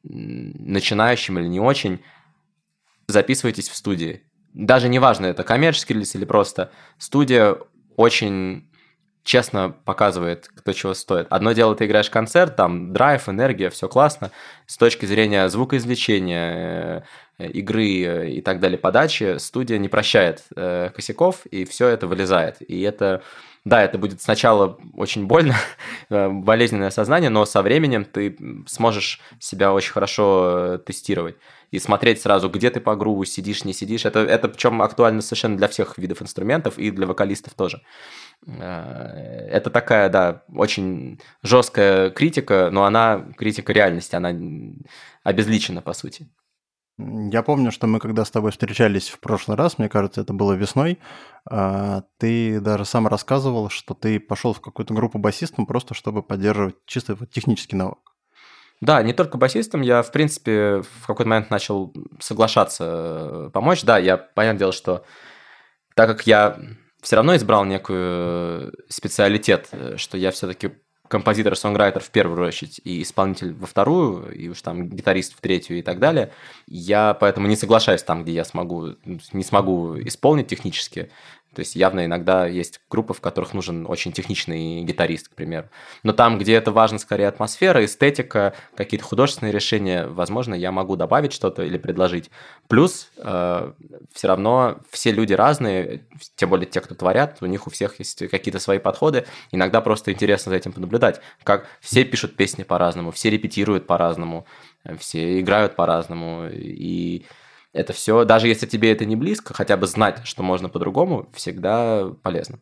начинающим или не очень, записывайтесь в студии. Даже неважно, это коммерческий релиз или просто студия очень честно показывает, кто чего стоит. Одно дело, ты играешь концерт, там драйв, энергия, все классно. С точки зрения звукоизвлечения, игры э, и так далее, подачи, студия не прощает э, косяков, и все это вылезает. И это, да, это будет сначала очень больно, [laughs] болезненное сознание, но со временем ты сможешь себя очень хорошо тестировать и смотреть сразу, где ты по груву сидишь, не сидишь. Это, это причем актуально совершенно для всех видов инструментов и для вокалистов тоже. Э, это такая, да, очень жесткая критика, но она критика реальности, она обезличена, по сути. Я помню, что мы когда с тобой встречались в прошлый раз, мне кажется, это было весной, а, ты даже сам рассказывал, что ты пошел в какую-то группу басистом просто чтобы поддерживать чисто технический навык. Да, не только басистом, я, в принципе, в какой-то момент начал соглашаться э, помочь. Да, я, понятное дело, что так как я все равно избрал некую специалитет, э, что я все-таки композитор-сонграйтер в первую очередь и исполнитель во вторую, и уж там гитарист в третью и так далее. Я поэтому не соглашаюсь там, где я смогу, не смогу исполнить технически. То есть явно иногда есть группы, в которых нужен очень техничный гитарист, к примеру. Но там, где это важно скорее атмосфера, эстетика, какие-то художественные решения, возможно, я могу добавить что-то или предложить. Плюс э, все равно все люди разные, тем более те, кто творят, у них у всех есть какие-то свои подходы. Иногда просто интересно за этим понаблюдать, как все пишут песни по-разному, все репетируют по-разному, все играют по-разному. И это все, даже если тебе это не близко, хотя бы знать, что можно по-другому, всегда полезно.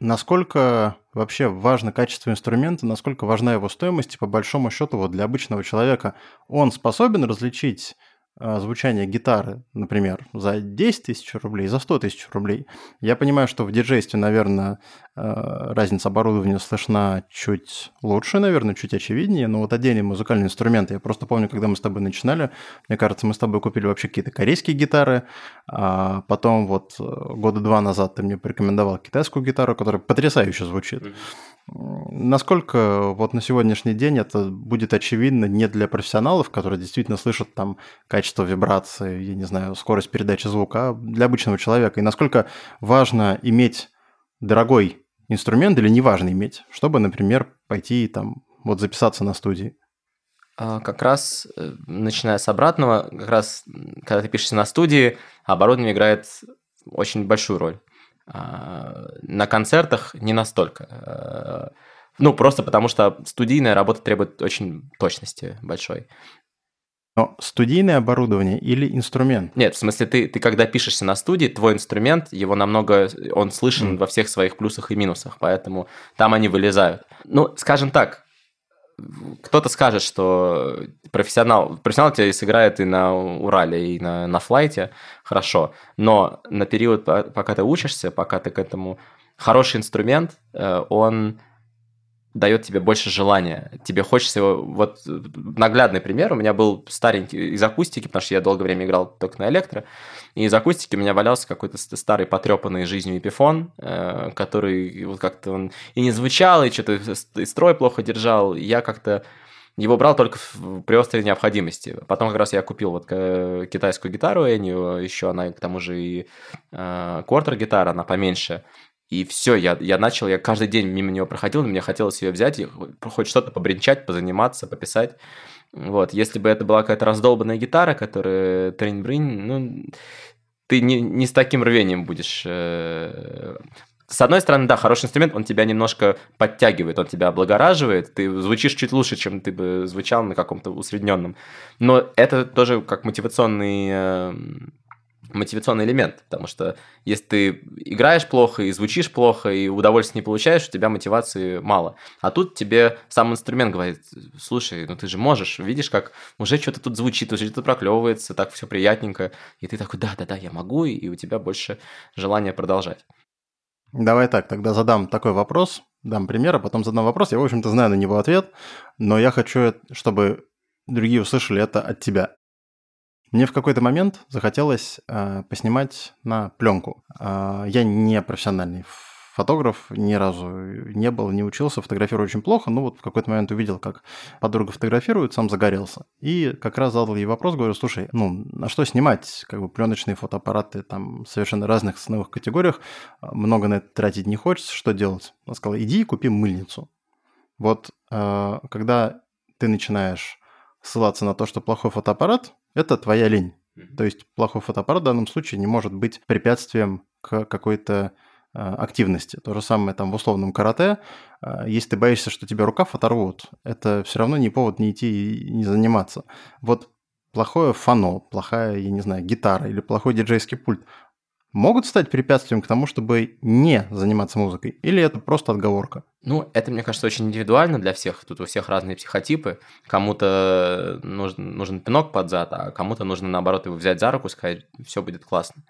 Насколько вообще важно качество инструмента, насколько важна его стоимость, и по большому счету вот для обычного человека он способен различить звучание гитары, например, за 10 тысяч рублей, за 100 тысяч рублей. Я понимаю, что в диджействе, наверное, а, разница оборудования слышна чуть лучше, наверное, чуть очевиднее, но вот отдельные музыкальные инструменты, я просто помню, когда мы с тобой начинали, мне кажется, мы с тобой купили вообще какие-то корейские гитары, а потом вот э, года два назад ты мне порекомендовал китайскую гитару, которая потрясающе звучит. Насколько вот на сегодняшний день это будет очевидно не для профессионалов, которые действительно слышат там качество вибрации, я не знаю, скорость передачи звука, а для обычного человека? И насколько важно иметь дорогой инструмент или не важно иметь, чтобы, например, пойти там вот записаться на студии? А, как раз, э, начиная с обратного, как раз, когда ты пишешься на студии, оборудование играет очень большую роль. А, на концертах не настолько. А, ну, просто потому что студийная работа требует очень точности большой. Но студийное оборудование или инструмент? Нет, в смысле, ты, ты когда пишешься на студии, твой инструмент, его намного, он слышен mm. во всех своих плюсах и минусах, поэтому там они вылезают. Ну, скажем так, кто-то скажет, что профессионал, профессионал тебя сыграет и на Урале, и на, на флайте, хорошо, но на период, пока ты учишься, пока ты к этому хороший инструмент, э, он дает тебе больше желания. Тебе хочется его... Вот наглядный пример. У меня был старенький из акустики, потому что я долгое время играл только на электро. И из акустики у меня валялся какой-то старый потрепанный жизнью эпифон, э, который вот как-то он и не звучал, и что-то и строй плохо держал. Я как-то его брал только при острой необходимости. Потом как раз я купил вот китайскую гитару Эню, еще она к тому же и э, квартер-гитара, она поменьше. И все, я, я начал, я каждый день мимо него проходил, мне хотелось ее взять и хоть что-то побренчать, позаниматься, пописать. Вот, если бы это была какая-то раздолбанная гитара, которая трень-брынь, ну, ты не, не с таким рвением будешь. Э, с одной стороны, да, хороший инструмент, он тебя немножко подтягивает, он тебя облагораживает, ты звучишь чуть лучше, чем ты бы звучал на каком-то усредненном. Но это тоже как мотивационный э, мотивационный элемент, потому что если ты играешь плохо и звучишь плохо, и удовольствия не получаешь, у тебя мотивации мало. А тут тебе сам инструмент говорит, слушай, ну ты же можешь, видишь, как уже что-то тут звучит, уже что-то проклевывается, так все приятненько, и ты такой, да-да-да, я могу, и у тебя больше желания продолжать. Давай так, тогда задам такой вопрос, дам пример, а потом задам вопрос. Я, в общем-то, знаю на него ответ, но я хочу, чтобы другие услышали это от тебя. Мне в какой-то момент захотелось э, поснимать на пленку. Э, я не профессиональный фотограф, ни разу не был, не учился, фотографирую очень плохо, но вот в какой-то момент увидел, как подруга фотографирует, сам загорелся. И как раз задал ей вопрос, говорю, слушай, ну, на что снимать? Как бы пленочные фотоаппараты там совершенно разных ценовых категориях, много на это тратить не хочется, что делать? Она сказала, иди и купи мыльницу. Вот э, когда ты начинаешь ссылаться на то, что плохой фотоаппарат, это твоя лень. То есть плохой фотоаппарат в данном случае не может быть препятствием к какой-то а, активности. То же самое там в условном карате. А, если ты боишься, что тебе рукав оторвут, это все равно не повод не идти и не заниматься. Вот плохое фано, плохая, я не знаю, гитара или плохой диджейский пульт могут стать препятствием к тому, чтобы не заниматься музыкой? Или это просто отговорка? Ну, это, мне кажется, очень индивидуально для всех. Тут у всех разные психотипы. Кому-то нужен, нужен пинок под зад, а кому-то нужно, наоборот, его взять за руку и сказать, все будет классно.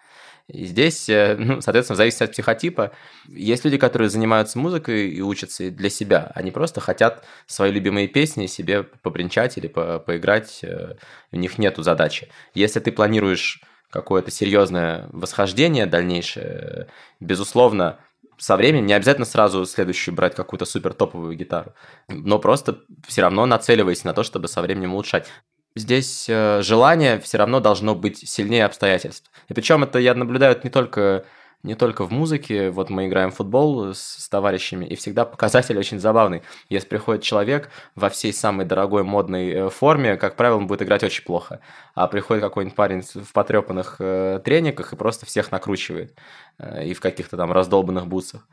И здесь, э, [laughs] ну, соответственно, зависит от психотипа. Есть люди, которые занимаются музыкой и учатся для себя. Они просто хотят свои любимые песни себе попринчать или по поиграть. Э, у них нету задачи. Если ты планируешь какое-то серьезное восхождение дальнейшее, безусловно, со временем не обязательно сразу следующую брать какую-то супер топовую гитару, но просто все равно нацеливайся на то, чтобы со временем улучшать. Здесь э, желание все равно должно быть сильнее обстоятельств. И причем это я наблюдаю не только не только в музыке. Вот мы играем в футбол с, с товарищами, и всегда показатель очень забавный. Если приходит человек во всей самой дорогой модной э, форме, как правило, он будет играть очень плохо. А приходит какой-нибудь парень в потрепанных э, трениках и просто всех накручивает. Э, и в каких-то там раздолбанных бутсах.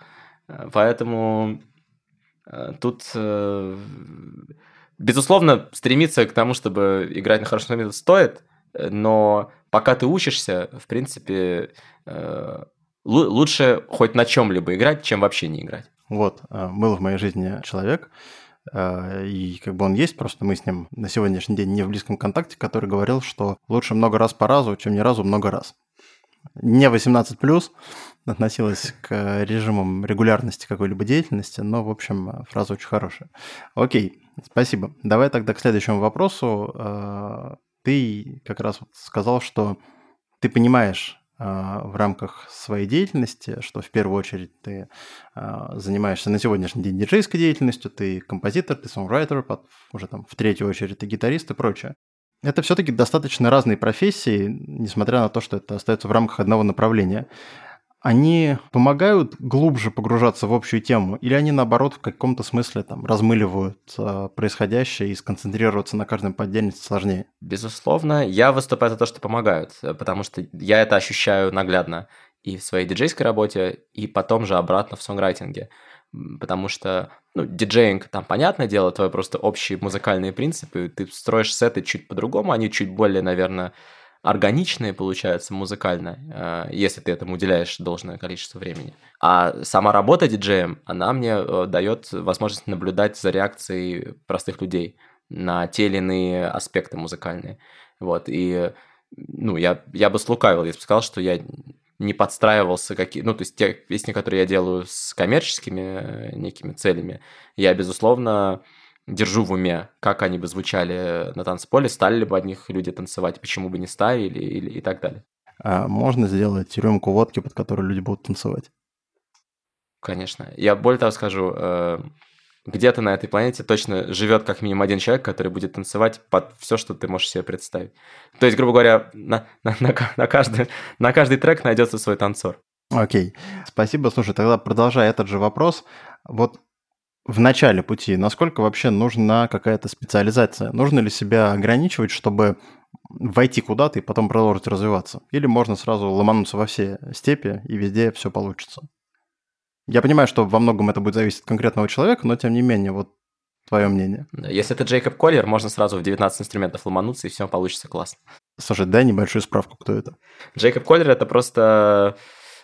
Э, поэтому э, тут... Э, безусловно, стремиться к тому, чтобы играть на хорошем инструменте стоит, но пока ты учишься, в принципе, э, лучше хоть на чем-либо играть, чем вообще не играть. Вот, а, был в моей жизни человек, а, и как бы он есть, просто мы с ним на сегодняшний день не в близком контакте, который говорил, что лучше много раз по разу, чем ни разу много раз. Не 18+, относилась к режимам регулярности какой-либо деятельности, но, в общем, фраза очень хорошая. Окей, спасибо. Давай тогда к следующему вопросу. А, ты как раз сказал, что ты понимаешь в рамках своей деятельности, что в первую очередь ты а, занимаешься на сегодняшний день диджейской деятельностью, ты композитор, ты сонграйтер, уже там в третью очередь ты гитарист и прочее. Это все-таки достаточно разные профессии, несмотря на то, что это остается в рамках одного направления они помогают глубже погружаться в общую тему, или они, наоборот, в каком-то смысле там размыливают э, происходящее и сконцентрироваться на каждом по сложнее? Безусловно, я выступаю за то, что помогают, потому что я это ощущаю наглядно и в своей диджейской работе, и потом же обратно в сонграйтинге. Потому что, ну, диджеинг, там, понятное дело, твои просто общие музыкальные принципы, ты строишь сеты чуть по-другому, они чуть более, наверное, органичные получаются музыкально, э, если ты этому уделяешь должное количество времени. А сама работа диджеем, она мне э, дает возможность наблюдать за реакцией простых людей на те или иные аспекты музыкальные. Вот, и ну, я, я бы слукавил, если бы сказал, что я не подстраивался, какие, ну, то есть те песни, которые я делаю с коммерческими э, некими целями, я, безусловно, держу в уме, как они бы звучали на танцполе, стали ли бы от них люди танцевать, почему бы не ставили или, и так далее. А можно сделать рюмку водки, под которую люди будут танцевать? Конечно. Я более того скажу, э, где-то на этой планете точно живет как минимум один человек, который будет танцевать под все, что ты можешь себе представить. То есть, грубо говоря, на, на, на, на, каждый, на каждый трек найдется свой танцор. Окей, спасибо. Слушай, тогда продолжая этот же вопрос, вот в начале пути, насколько вообще нужна какая-то специализация? Нужно ли себя ограничивать, чтобы войти куда-то и потом продолжить развиваться? Или можно сразу ломануться во все степи и везде все получится? Я понимаю, что во многом это будет зависеть от конкретного человека, но тем не менее, вот твое мнение. Если это Джейкоб Коллер, можно сразу в 19 инструментов ломануться, и все получится классно. Слушай, дай небольшую справку, кто это. Джейкоб Коллер – это просто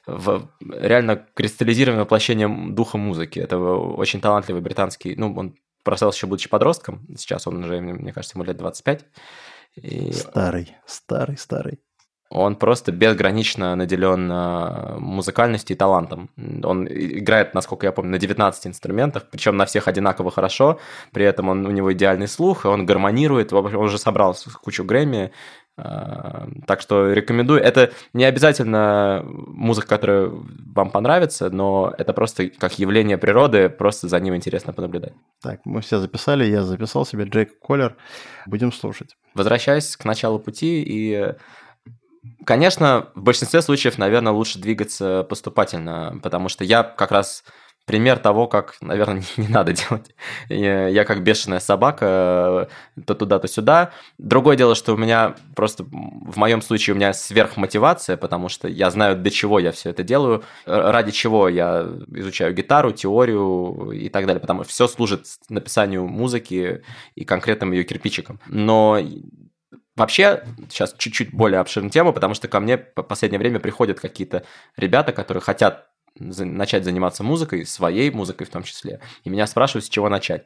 в реально кристаллизированное воплощение духа музыки. Это очень талантливый британский, ну, он прославился еще будучи подростком, сейчас он уже, мне кажется, ему лет 25. И... Старый, старый, старый. он просто безгранично наделен э, музыкальностью и талантом. Он играет, насколько я помню, на 19 инструментах, причем на всех одинаково хорошо, при этом он, у него идеальный слух, он гармонирует, он уже собрал кучу Грэмми, так что рекомендую. Это не обязательно музыка, которая вам понравится, но это просто как явление природы, просто за ним интересно понаблюдать. Так, мы все записали, я записал себе Джейк Коллер. Будем слушать. Возвращаясь к началу пути и Конечно, в большинстве случаев, наверное, лучше двигаться поступательно, потому что я как раз пример того, как, наверное, [laughs] не, надо делать. Я как бешеная собака, то туда, то сюда. Другое дело, что у меня просто, в моем случае, у меня сверхмотивация, потому что я знаю, для чего я все это делаю, ради чего я изучаю гитару, теорию и так далее, потому что все служит написанию музыки и конкретным ее кирпичикам. Но Вообще, сейчас чуть-чуть более обширная тема, потому что ко мне в последнее время приходят какие-то ребята, которые хотят начать заниматься музыкой, своей музыкой в том числе, и меня спрашивают, с чего начать.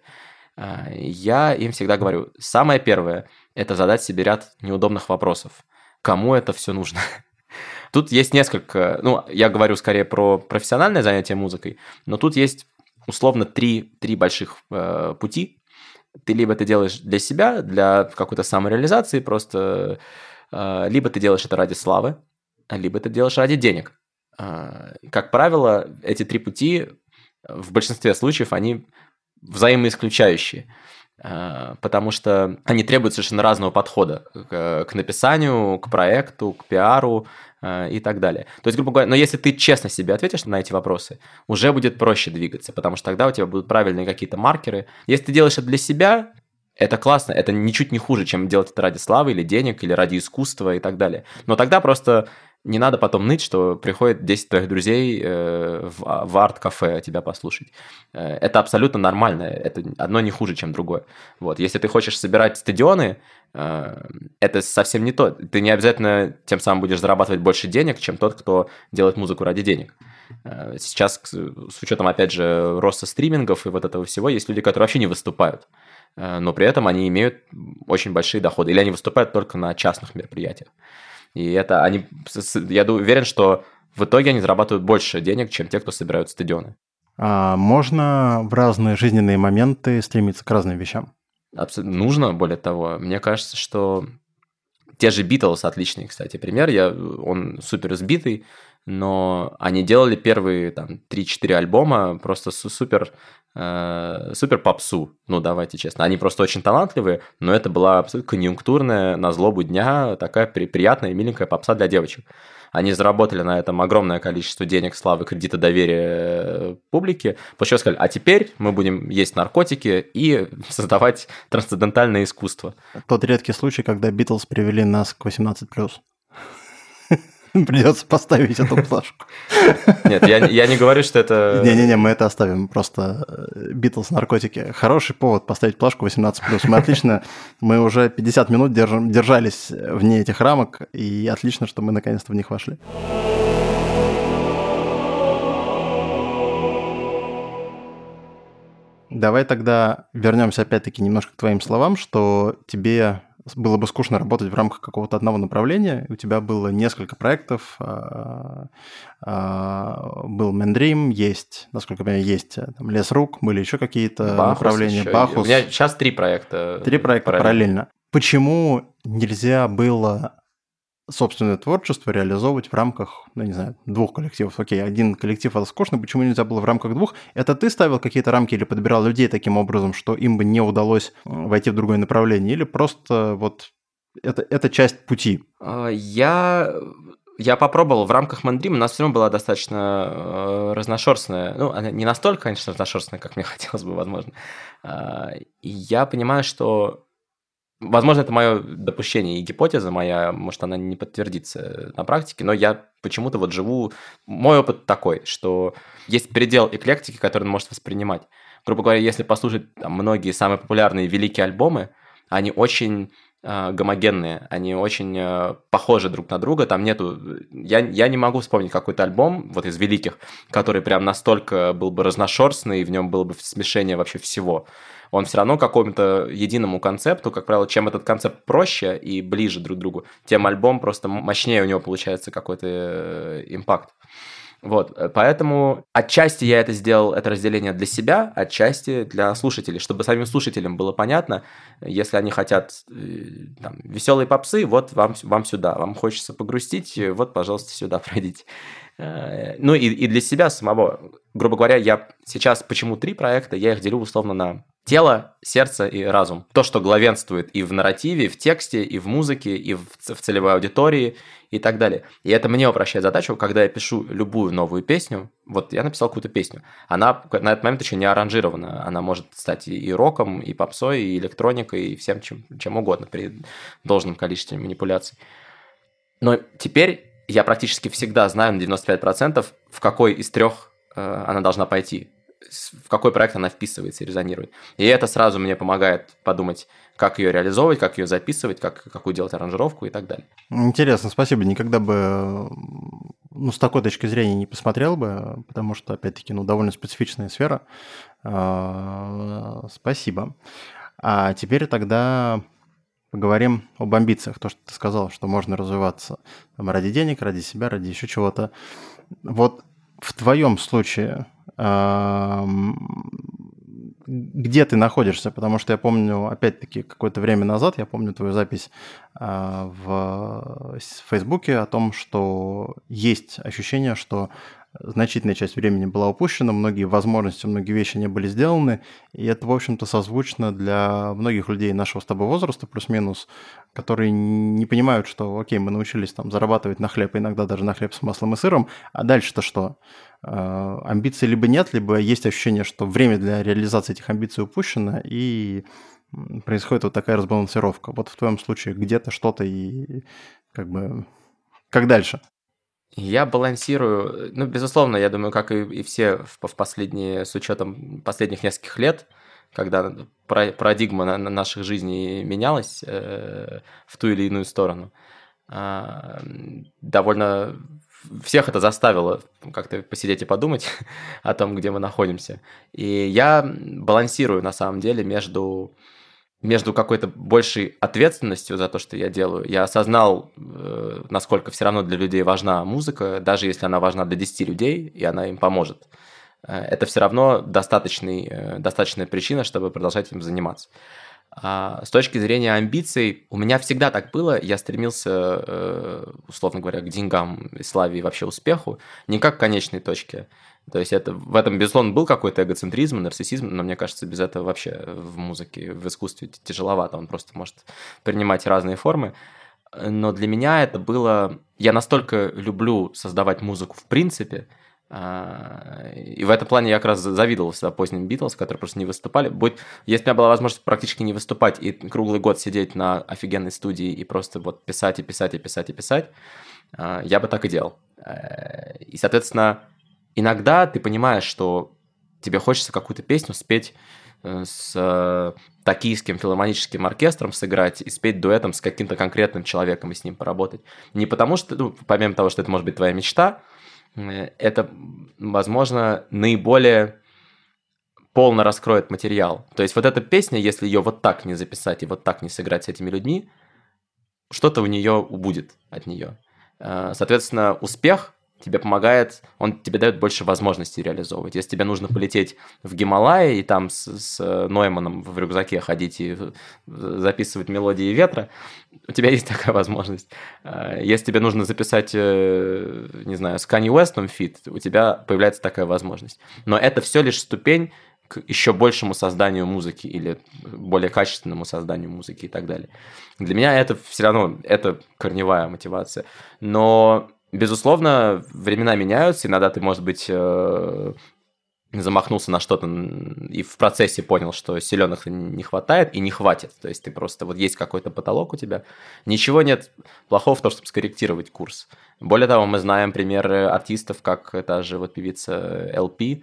А, я им всегда говорю, самое первое – это задать себе ряд неудобных вопросов. Кому это все нужно? [laughs] Тут есть несколько, ну, я говорю скорее про профессиональное занятие музыкой, но тут есть условно три, три больших э, пути, ты либо это делаешь для себя, для какой-то самореализации просто, а, либо ты делаешь это ради славы, либо ты делаешь ради денег. А, как правило, эти три пути в большинстве случаев, они взаимоисключающие, а, потому что они требуют совершенно разного подхода к, к написанию, к проекту, к пиару, Э, и так далее. То есть, грубо говоря, но если ты честно себе ответишь на эти вопросы, уже будет проще двигаться, потому что тогда у тебя будут правильные какие-то маркеры. Если ты делаешь это для себя, это классно, это ничуть не хуже, чем делать это ради славы или денег, или ради искусства и так далее. Но тогда просто не надо потом ныть, что приходит 10 твоих друзей э, в, а, в арт-кафе тебя послушать. Э, это абсолютно нормально, это одно не хуже, чем другое. Вот. Если ты хочешь собирать стадионы, э, это совсем не то. Ты не обязательно тем самым будешь зарабатывать больше денег, чем тот, кто делает музыку ради денег. Сейчас, с учетом, опять же, роста стримингов и вот этого всего, есть люди, которые вообще не выступают но при этом они имеют очень большие доходы, или они выступают только на частных мероприятиях. И это они, я уверен, что в итоге они зарабатывают больше денег, чем те, кто собирают стадионы. А можно в разные жизненные моменты стремиться к разным вещам? Абсолютно нужно, более того. Мне кажется, что те же Битлз отличный, кстати, пример. Я, он супер сбитый, но они делали первые там 3-4 альбома просто супер Э, супер попсу, ну давайте честно. Они просто очень талантливые, но это была абсолютно конъюнктурная, на злобу дня, такая при, приятная и миленькая попса для девочек. Они заработали на этом огромное количество денег, славы, кредита, доверия э, публики, после сказали, а теперь мы будем есть наркотики и [laughs] создавать трансцендентальное искусство. Тот редкий случай, когда Битлз привели нас к 18+. [laughs] Придется поставить эту [laughs] плашку. Нет, я, я не говорю, что это... [laughs] Не-не-не, мы это оставим. Просто Битлз наркотики. Хороший повод поставить плашку 18+. Мы отлично, мы уже 50 минут держим, держались вне этих рамок, и отлично, что мы наконец-то в них вошли. Давай тогда вернемся опять-таки немножко к твоим словам, что тебе было бы скучно работать в рамках какого-то одного направления, у тебя было несколько проектов, а, а, был Мендрим, есть, насколько я понимаю, есть э, там, Лес Рук, были еще какие-то Бахус направления, еще. Бахус. У меня сейчас три проекта. Три проекта параллельно. параллельно. Почему нельзя было собственное творчество реализовывать в рамках, ну, не знаю, двух коллективов. Окей, один коллектив это скучно, почему нельзя было в рамках двух? Это ты ставил какие-то рамки или подбирал людей таким образом, что им бы не удалось э, войти в другое направление, или просто вот это, это часть пути? А, я я попробовал в рамках Мандрим, у нас все равно была достаточно э, разношерстная. Ну, она не настолько, конечно, разношерстная, как мне [laughs] хотелось бы, возможно. Э, и я понимаю, что Возможно, это мое допущение и гипотеза моя, может, она не подтвердится на практике, но я почему-то вот живу... Мой опыт такой, что есть предел эклектики, который он может воспринимать. Грубо говоря, если послушать там, многие самые популярные великие альбомы, они очень э, гомогенные, они очень э, похожи друг на друга, там нету... Я, я не могу вспомнить какой-то альбом, вот из великих, который прям настолько был бы разношерстный, и в нем было бы смешение вообще всего. Он все равно какому-то единому концепту, как правило, чем этот концепт проще и ближе друг к другу, тем альбом просто мощнее у него получается какой-то э, импакт. Вот, э, поэтому отчасти я это сделал, это разделение для себя, отчасти для слушателей, чтобы самим слушателям было понятно, если они хотят э, там, веселые попсы, вот вам, вам сюда, вам хочется погрустить, вот, пожалуйста, сюда [laughs] пройдите. Э, ну и, и для себя самого, грубо говоря, я сейчас почему три проекта, я их делю условно на тело, сердце и разум. То, что главенствует и в нарративе, и в тексте, и в музыке, и в, в целевой аудитории, и так далее. И это мне упрощает задачу, когда я пишу любую новую песню, вот я написал какую-то песню, она на этот момент еще не аранжирована, она может стать и роком, и попсой, и электроникой, и всем чем, чем угодно при должном количестве манипуляций. Но теперь я практически всегда знаю на 95%, в какой из трех э, она должна пойти в какой проект она вписывается и резонирует. И это сразу мне помогает подумать, как ее реализовывать, как ее записывать, как, какую делать аранжировку и так далее. Интересно, спасибо. Никогда бы ну, с такой точки зрения не посмотрел бы, потому что, опять-таки, ну, довольно специфичная сфера. А, спасибо. А теперь тогда поговорим об амбициях. То, что ты сказал, что можно развиваться там, ради денег, ради себя, ради еще чего-то. Вот в твоем случае где ты находишься, потому что я помню, опять-таки, какое-то время назад, я помню твою запись а, в Фейсбуке о том, что есть ощущение, что значительная часть времени была упущена, многие возможности, многие вещи не были сделаны, и это, в общем-то, созвучно для многих людей нашего с тобой возраста, плюс-минус, которые не понимают, что, окей, мы научились там зарабатывать на хлеб, иногда даже на хлеб с маслом и сыром, а дальше-то что? А, амбиций либо нет, либо есть ощущение, что время для реализации этих амбиций упущено, и происходит вот такая разбалансировка. Вот в твоем случае где-то что-то и как бы как дальше? Я балансирую, ну, безусловно, я думаю, как и, и все в, в последние, с учетом последних нескольких лет, когда парадигма на, на наших жизней менялась э, в ту или иную сторону, э, довольно всех это заставило как-то посидеть и подумать [laughs] о том, где мы находимся. И я балансирую на самом деле между между какой-то большей ответственностью за то, что я делаю. Я осознал, э, насколько все равно для людей важна музыка, даже если она важна для 10 людей, и она им поможет. Э, это все равно достаточный, э, достаточная причина, чтобы продолжать им заниматься. А с точки зрения амбиций, у меня всегда так было. Я стремился, условно говоря, к деньгам, славе и вообще успеху, не как к конечной точке, то есть это, в этом, безусловно, был какой-то эгоцентризм, нарциссизм, но мне кажется, без этого вообще в музыке, в искусстве тяжеловато, он просто может принимать разные формы. Но для меня это было... Я настолько люблю создавать музыку в принципе, а, и в этом плане я как раз завидовал всегда поздним Битлз, которые просто не выступали. Будет, если у меня была возможность практически не выступать и круглый год сидеть на офигенной студии и просто вот писать и писать и писать и писать, а, я бы так и делал. Э, и, соответственно, иногда ты понимаешь, что тебе хочется какую-то песню спеть э, с э, токийским филармоническим оркестром сыграть и спеть дуэтом с каким-то конкретным человеком и с ним поработать. Не потому что, ну, помимо того, что это может быть твоя мечта, э, это, возможно, наиболее полно раскроет материал. То есть вот эта песня, если ее вот так не записать и вот так не сыграть с этими людьми, что-то у нее убудет от нее. Соответственно, успех тебе помогает, он тебе дает больше возможностей реализовывать. Если тебе нужно полететь в Гималайи и там с, с Нойманом в рюкзаке ходить и записывать мелодии ветра, у тебя есть [laughs] такая возможность. А, если тебе нужно записать, э, не знаю, с Kanye West фит, у тебя появляется такая возможность. Но это все лишь ступень к еще большему созданию музыки или более качественному созданию музыки и так далее. Для меня это все равно это корневая мотивация. Но Безусловно, времена меняются, иногда ты, может быть, э, замахнулся на что-то и в процессе понял, что силенок не хватает и не хватит. То есть ты просто, вот есть какой-то потолок у тебя. Ничего нет плохого в том, чтобы скорректировать курс. Более того, мы знаем примеры артистов, как та же вот певица LP,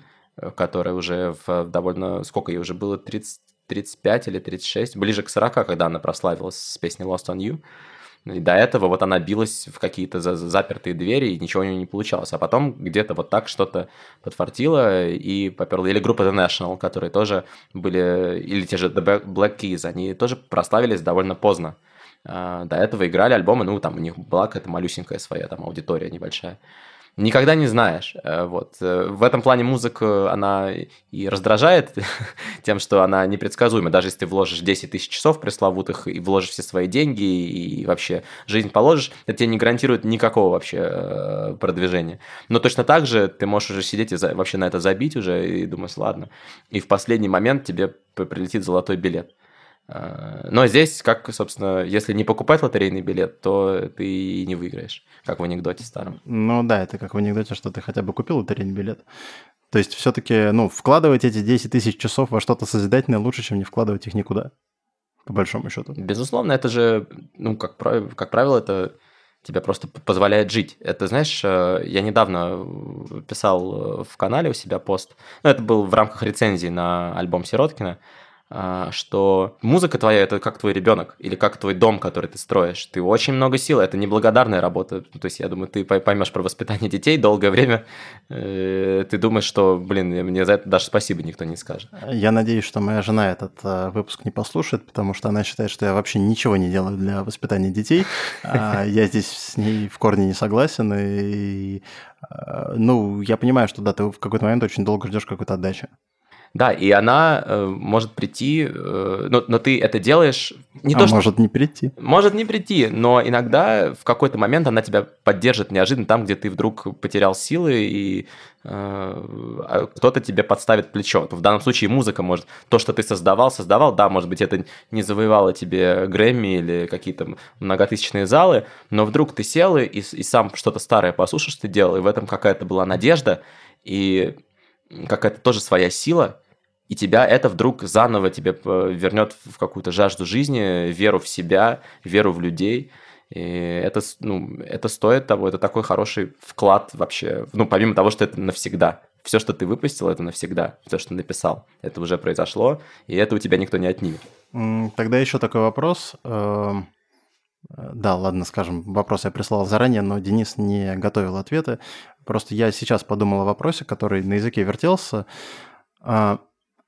которая уже в довольно... Сколько ей уже было? 30, 35 или 36, ближе к 40, когда она прославилась с песней Lost on You. И до этого вот она билась в какие-то запертые двери, и ничего у нее не получалось. А потом где-то вот так что-то подфартило и поперла. Или группа The National, которые тоже были, или те же The Black Keys, они тоже прославились довольно поздно. А, до этого играли альбомы, ну, там у них была какая-то малюсенькая своя там аудитория небольшая никогда не знаешь. Э, вот. Э, в этом плане музыка, она и раздражает [laughs] тем, что она непредсказуема. Даже если ты вложишь 10 тысяч часов пресловутых и вложишь все свои деньги и вообще жизнь положишь, это тебе не гарантирует никакого вообще э, продвижения. Но точно так же ты можешь уже сидеть и вообще на это забить уже и думать, ладно. И в последний момент тебе прилетит золотой билет. А, но здесь, как, собственно, если не покупать лотерейный билет, то ты и не выиграешь, как в анекдоте старом. Ну да, это как в анекдоте, что ты хотя бы купил лотерейный билет. То есть все-таки, ну, вкладывать эти 10 тысяч часов во что-то созидательное лучше, чем не вкладывать их никуда, по большому счету. Безусловно, это же, ну, как, как правило, это тебе просто позволяет жить. Это, знаешь, э, я недавно писал в канале у себя пост, ну, это был в рамках рецензии на альбом Сироткина, что музыка твоя это как твой ребенок или как твой дом, который ты строишь. Ты очень много сил, это неблагодарная работа. То есть я думаю, ты поймешь про воспитание детей долгое время. Э, ты думаешь, что, блин, мне за это даже спасибо никто не скажет. Я надеюсь, что моя жена этот э, выпуск не послушает, потому что она считает, что я вообще ничего не делаю для воспитания детей. А [laughs] я здесь с ней в корне не согласен. И, ну, я понимаю, что да, ты в какой-то момент очень долго ждешь какой-то отдачи. Да, и она э, может прийти, э, но, но ты это делаешь не а то, что... может не прийти. Может не прийти, но иногда в какой-то момент она тебя поддержит неожиданно там, где ты вдруг потерял силы, и э, а кто-то тебе подставит плечо. В данном случае музыка может... То, что ты создавал, создавал, да, может быть, это не завоевало тебе Грэмми или какие-то многотысячные залы, но вдруг ты сел и, и сам что-то старое послушаешь, ты делал, и в этом какая-то была надежда, и какая-то тоже своя сила, и тебя это вдруг заново тебе э, вернет в какую-то жажду жизни, веру в себя, веру в людей. И это, ну, это стоит того, это такой хороший вклад вообще, ну, помимо того, что это навсегда. Все, что ты выпустил, это навсегда. Все, что написал, это уже произошло, и это у тебя никто не отнимет. Тогда еще такой вопрос. Эм, да, ладно, скажем, вопрос я прислал заранее, но Денис не готовил ответы. Просто я сейчас подумал о вопросе, который на языке вертелся. А,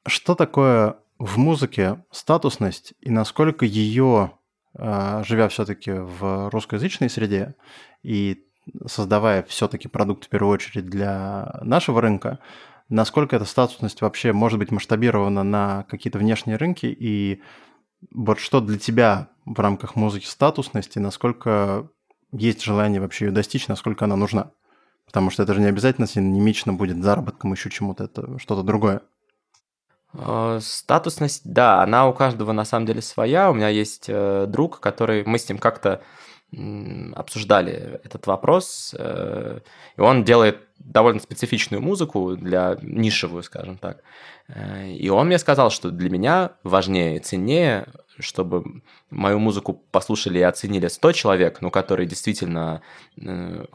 что такое в музыке статусность и насколько ее, а, живя все-таки в русскоязычной среде и создавая все-таки продукт в первую очередь для нашего рынка, насколько эта статусность вообще может быть масштабирована на какие-то внешние рынки и вот что для тебя в рамках музыки статусности, насколько есть желание вообще ее достичь, насколько она нужна? Потому что это же не обязательно синонимично будет заработком еще чему-то, это что-то другое. А, статусность, да, она у каждого на самом деле своя. У меня есть э, друг, который мы с ним как-то обсуждали этот вопрос, э, и он делает довольно специфичную музыку для нишевую, скажем так. Э, и он мне сказал, что для меня важнее и ценнее, чтобы мою музыку послушали и оценили 100 человек, ну, которые действительно,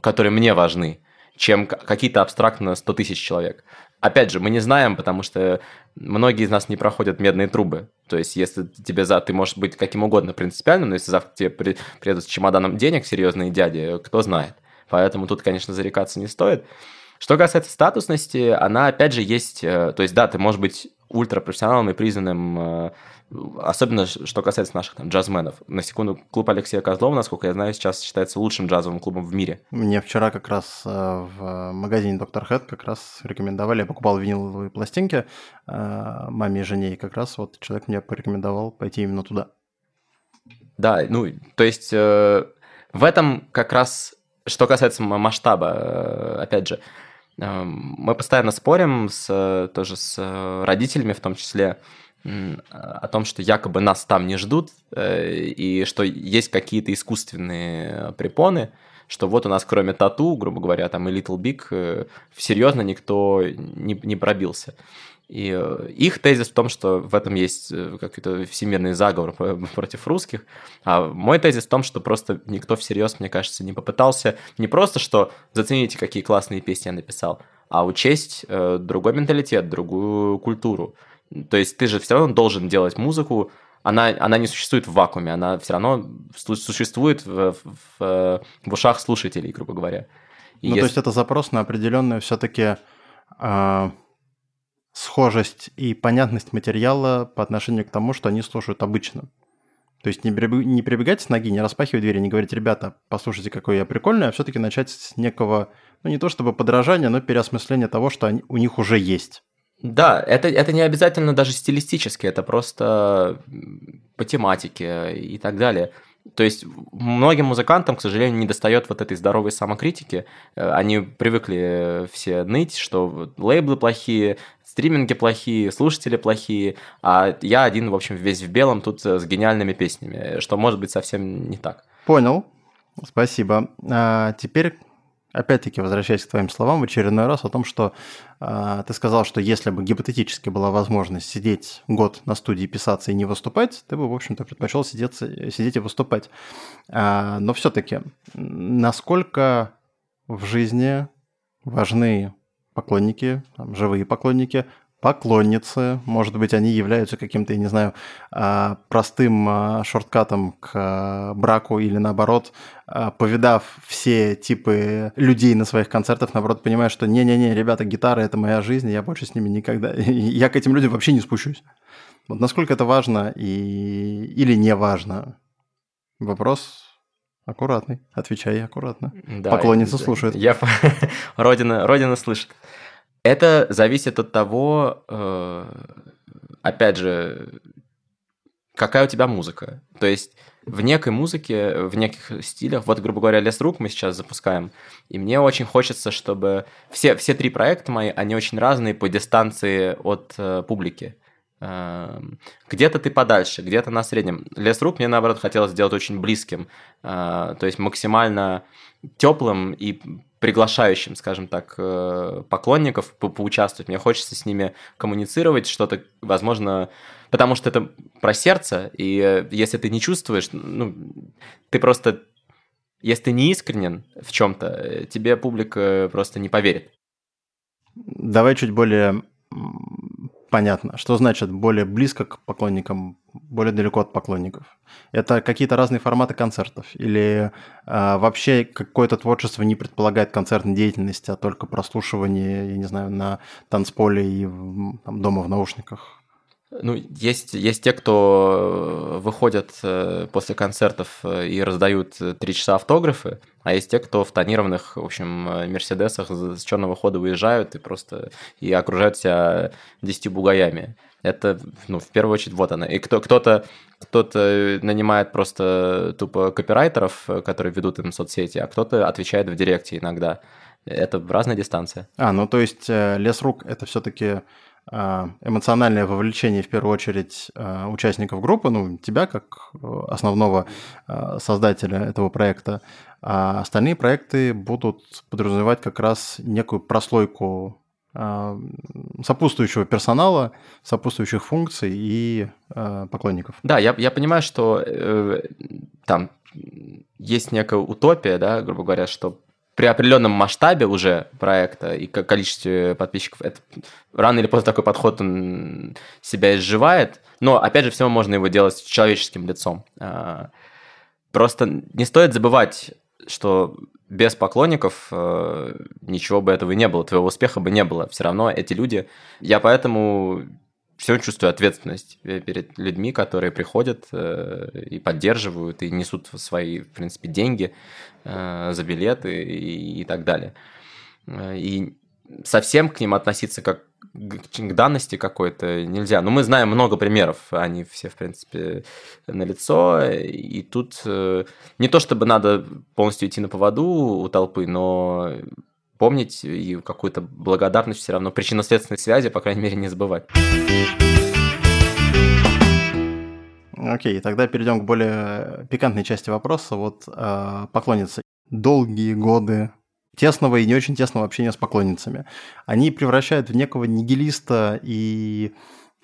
которые мне важны, чем какие-то абстрактно 100 тысяч человек. Опять же, мы не знаем, потому что многие из нас не проходят медные трубы. То есть, если тебе за... Ты можешь быть каким угодно принципиальным, но если завтра тебе при, приедут с чемоданом денег серьезные дяди, кто знает. Поэтому тут, конечно, зарекаться не стоит. Что касается статусности, она, опять же, есть... Э, то есть, да, ты можешь быть ультрапрофессионалом и признанным э, Особенно, что касается наших там джазменов. На секунду, клуб Алексея Козлова, насколько я знаю, сейчас считается лучшим джазовым клубом в мире. Мне вчера как раз э, в магазине Доктор Хэт как раз рекомендовали, я покупал виниловые пластинки э, маме и жене, и как раз вот человек мне порекомендовал пойти именно туда. Да, ну, то есть в этом как раз, что касается масштаба, опять же, мы постоянно спорим с, тоже с родителями в том числе, о том, что якобы нас там не ждут, э, и что есть какие-то искусственные препоны, что вот у нас кроме тату, грубо говоря, там и Little Big, э, серьезно никто не, не пробился. И э, их тезис в том, что в этом есть какой-то всемирный заговор [laughs] против русских. А мой тезис в том, что просто никто всерьез, мне кажется, не попытался не просто, что зацените, какие классные песни я написал, а учесть другой менталитет, другую культуру То есть ты же все равно должен делать музыку, она, она не существует в вакууме, она все равно существует в, в, в, в ушах слушателей, грубо говоря. И ну, если... то есть это запрос на определенную все-таки э, а, схожесть и понятность материала по отношению к тому, что они слушают обычно. То есть не, не прибегать с ноги, не распахивать двери, не говорить, ребята, послушайте, какой я прикольный, а все-таки начать с некого, ну не то чтобы подражания, но переосмысления того, что они, у них уже есть. Да, это, это не обязательно даже стилистически, это просто по тематике и так далее. То есть многим музыкантам, к сожалению, не достает вот этой здоровой самокритики. Э, они привыкли все ныть, что лейблы плохие, стриминги плохие, слушатели плохие, а я один, в общем, весь в белом тут с гениальными песнями, что может быть совсем не так. Понял. Спасибо. А теперь опять-таки, возвращаясь к твоим словам в очередной раз о том, что э, ты сказал, что если бы гипотетически была возможность сидеть год на студии, писаться и не выступать, ты бы, в общем-то, предпочел сидеть, сидеть и выступать. А, но все-таки, насколько в жизни важны поклонники, там, живые поклонники, поклонницы, может быть, они являются каким-то, я не знаю, а, простым а, шорткатом к а, браку или наоборот, повидав все типы людей на своих концертах, наоборот, понимая, что не-не-не, ребята, гитара – это моя жизнь, я больше с ними никогда, [laughs] я к этим людям вообще не спущусь. Вот насколько это важно и... или не важно? Вопрос аккуратный. Отвечай аккуратно. Да, Поклонница слушает. Я... [laughs] Родина, Родина слышит. Это зависит от того, э, опять же, какая у тебя музыка. То есть в некой музыке, в неких стилях, вот, грубо говоря, Лес Рук мы сейчас запускаем, и мне очень хочется, чтобы все, все три проекта мои, они очень разные по дистанции от э, публики. Э, где-то ты подальше, где-то на среднем. Лес Рук мне, наоборот, хотелось сделать очень близким, э, то есть максимально теплым и приглашающим, скажем так, э, поклонников по поучаствовать. Мне хочется с ними коммуницировать, что-то, возможно, потому что это про сердце, и э, если ты не чувствуешь, ну, ты просто, если ты не искренен в чем-то, тебе публика просто не поверит. Давай чуть более понятно. Что значит более близко к поклонникам, более далеко от поклонников? Это какие-то разные форматы концертов? Или э, вообще какое-то творчество не предполагает концертной деятельности, а только прослушивание, я не знаю, на танцполе и там, дома в наушниках? Ну, есть, есть те, кто э, выходят э, после концертов э, и раздают три часа автографы, а есть те, кто в тонированных, в общем, мерседесах с черного хода выезжают и просто и окружают себя десяти бугаями. Это, ну, в первую очередь, вот она. И кто, кто-то, кто-то нанимает просто тупо копирайтеров, которые ведут им соцсети, а кто-то отвечает в директе иногда. Это разная дистанция. А, ну то есть лес рук это все-таки эмоциональное вовлечение, в первую очередь, а, участников группы, ну, тебя как э, основного а, создателя этого проекта, а остальные проекты будут подразумевать как раз некую прослойку сопутствующего персонала, сопутствующих функций и поклонников. Да, я, я понимаю, что э, там есть некая утопия, да, грубо говоря, что при определенном масштабе уже проекта и количестве подписчиков, это, рано или поздно такой подход он себя изживает. Но, опять же, все можно его делать с человеческим лицом. А, просто не стоит забывать, что без поклонников э, ничего бы этого не было, твоего успеха бы не было. Все равно эти люди... Я поэтому все чувствую ответственность перед людьми, которые приходят э, и поддерживают, и несут свои, в принципе, деньги э, за билеты и, и так далее. Э, и совсем к ним относиться как к данности какой-то нельзя. Но мы знаем много примеров, они все, в принципе, на лицо. И тут не то чтобы надо полностью идти на поводу у толпы, но помнить и какую-то благодарность все равно, причинно-следственной связи, по крайней мере, не забывать. Окей, тогда перейдем к более пикантной части вопроса. Вот э, поклонницы. Долгие годы тесного и не очень тесного общения с поклонницами. Они превращают в некого нигилиста и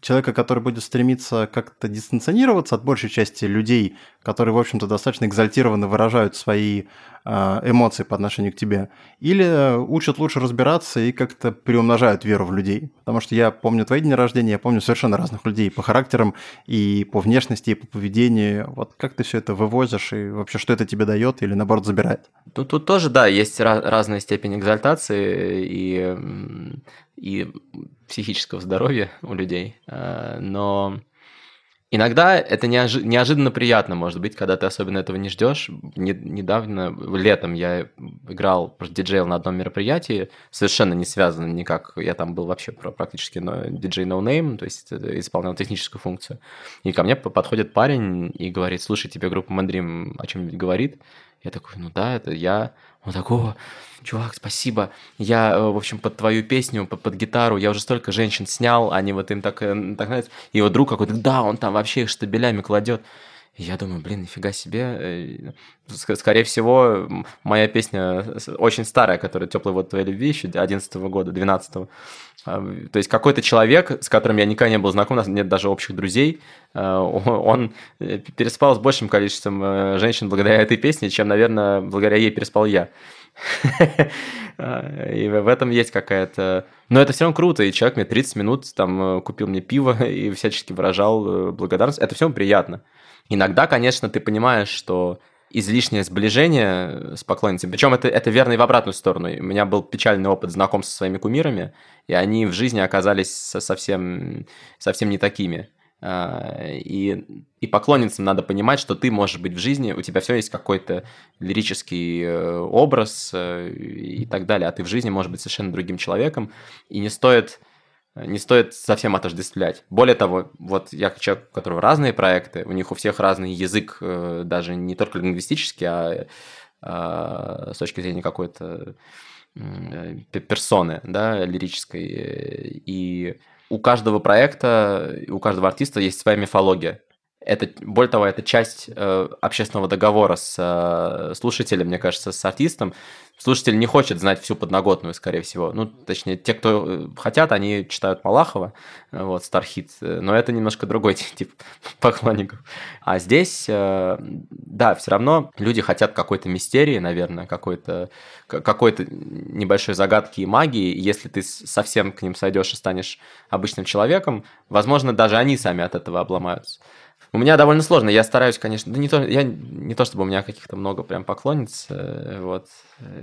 человека, который будет стремиться как-то дистанционироваться от большей части людей, которые, в общем-то, достаточно экзальтированно выражают свои а, эмоции по отношению к тебе, или учат лучше разбираться и как-то приумножают веру в людей. Потому что я помню твои дни рождения, я помню совершенно разных людей по характерам, и по внешности, и по поведению. Вот как ты все это вывозишь, и вообще что это тебе дает или, наоборот, забирает? Тут, тут тоже, да, есть разная степень экзальтации и, и психического здоровья у людей, а, но Иногда это неожи- неожиданно приятно, может быть, когда ты особенно этого не ждешь. Не- недавно, летом, я играл, диджейл на одном мероприятии, совершенно не связано никак, я там был вообще практически диджей no name, то есть исполнял техническую функцию. И ко мне подходит парень и говорит, слушай, тебе группа Мандрим о чем-нибудь говорит? Я такой, ну да, это я. Он такой, чувак, спасибо. Я, э, в общем, под твою песню, под, под гитару, я уже столько женщин снял, они вот им так, э, так нравятся. И вот друг какой-то, да, он там вообще их штабелями кладет. Я думаю, блин, нифига себе. Э, скорее всего, моя песня очень старая, которая «Теплый вот твоей любви» еще 11 года, 12 -го. А, то есть какой-то человек, с которым я никогда не был знаком, у нас нет даже общих друзей, [laughs] он переспал с большим количеством женщин благодаря этой песне, чем, наверное, благодаря ей переспал я. [laughs] И в этом есть какая-то... Но это все равно круто, и человек мне 30 минут там э, купил мне пиво [laughs] и всячески выражал э, благодарность. Это все приятно. Иногда, конечно, ты понимаешь, что излишнее сближение с поклонницами. Причем это, это верно и в обратную сторону. У меня был печальный опыт знакомства со своими кумирами, и они в жизни оказались совсем, совсем не такими. А, и, и поклонницам надо понимать, что ты можешь быть в жизни, у тебя все есть какой-то лирический э, образ э, и так далее, а ты в жизни можешь быть совершенно другим человеком, и не стоит не стоит совсем отождествлять. Более того, вот я человек, у которого разные проекты, у них у всех разный язык, э, даже не только лингвистический, а, а с точки зрения какой-то персоны, да, лирической. И у каждого проекта, у каждого артиста есть своя мифология. Это, более того, это часть э, общественного договора с э, слушателем, мне кажется, с артистом. Слушатель не хочет знать всю подноготную, скорее всего. Ну, точнее, те, кто э, хотят, они читают Малахова, э, вот, Стархит, но это немножко другой [laughs] тип поклонников. А здесь, э, да, все равно люди хотят какой-то мистерии, наверное, какой-то какой-то небольшой загадки и магии. Если ты совсем к ним сойдешь и станешь обычным человеком, возможно, даже они сами от этого обломаются. У меня довольно сложно. Я стараюсь, конечно, да не то, я не то чтобы у меня каких-то много прям поклонниц, э, вот,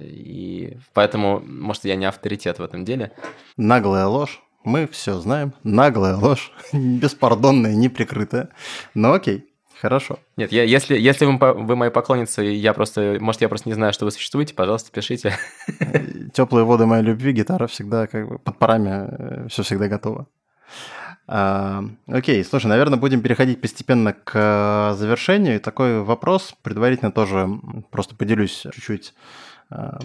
и поэтому, может, я не авторитет в этом деле. Наглая ложь. Мы все знаем. Наглая ложь. [laughs] Беспардонная, неприкрытая. Но окей. Хорошо. Нет, я, если, если вы, вы мои поклонницы, я просто, может, я просто не знаю, что вы существуете, пожалуйста, пишите. Теплые воды моей любви, гитара всегда как бы под парами, э, все всегда готово. Окей, слушай, наверное, будем переходить постепенно к э, завершению. Такой вопрос, предварительно тоже просто поделюсь чуть-чуть